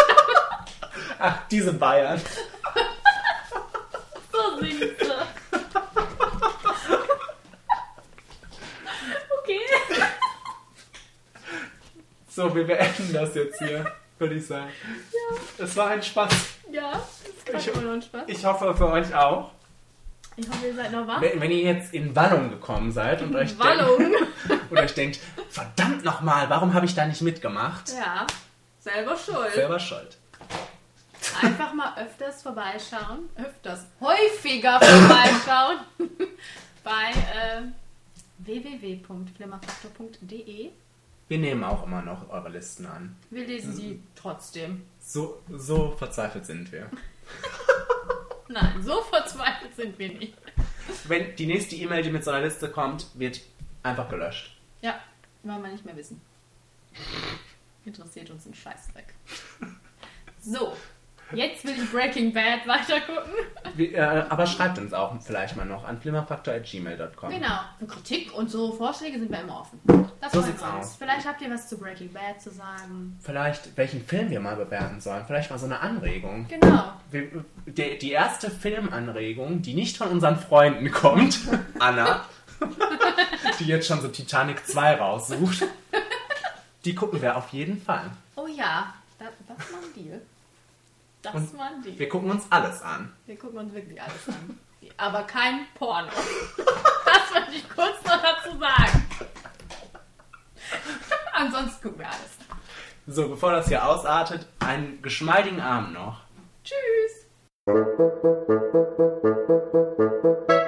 Ach, diese Bayern. so singt sie. Okay. So, wir beenden das jetzt hier, würde ich sagen. Ja. Es war ein Spaß. Ja, Macht immer noch Spaß. Ich hoffe für euch auch. Ich hoffe, ihr seid noch wach. Wenn, wenn ihr jetzt in Wallung gekommen seid und euch, Wallung. Denkt, und euch denkt, verdammt nochmal, warum habe ich da nicht mitgemacht? Ja, selber schuld. Selber schuld. Einfach mal öfters vorbeischauen. Öfters. Häufiger vorbeischauen. bei äh, www.flimmerfaktor.de. Wir nehmen auch immer noch eure Listen an. Wir lesen sie trotzdem. So, so verzweifelt sind wir. Nein, so verzweifelt sind wir nicht. Wenn die nächste E-Mail, die mit so einer Liste kommt, wird einfach gelöscht. Ja, wollen wir nicht mehr wissen. Interessiert uns ein Scheißdreck. So, jetzt will ich Breaking Bad weitergucken. Wir, äh, aber schreibt uns auch vielleicht mal noch an flimmerfaktor.gmail.com. Genau, für Kritik und so Vorschläge sind wir immer offen. Das So freut sieht's uns. aus. Vielleicht habt ihr was zu Breaking Bad zu sagen. Vielleicht, welchen Film wir mal bewerten sollen. Vielleicht mal so eine Anregung. Genau. Wir, die, die erste Filmanregung, die nicht von unseren Freunden kommt, Anna, die jetzt schon so Titanic 2 raussucht, die gucken wir auf jeden Fall. Oh ja, das, das ist mal ein Deal. Das Und ein Deal. Wir gucken uns alles an. Wir gucken uns wirklich alles an. Aber kein Porno. Das wollte ich kurz noch dazu sagen. Ansonsten gucken wir alles. So, bevor das hier ausartet, einen geschmeidigen Abend noch. Tschüss.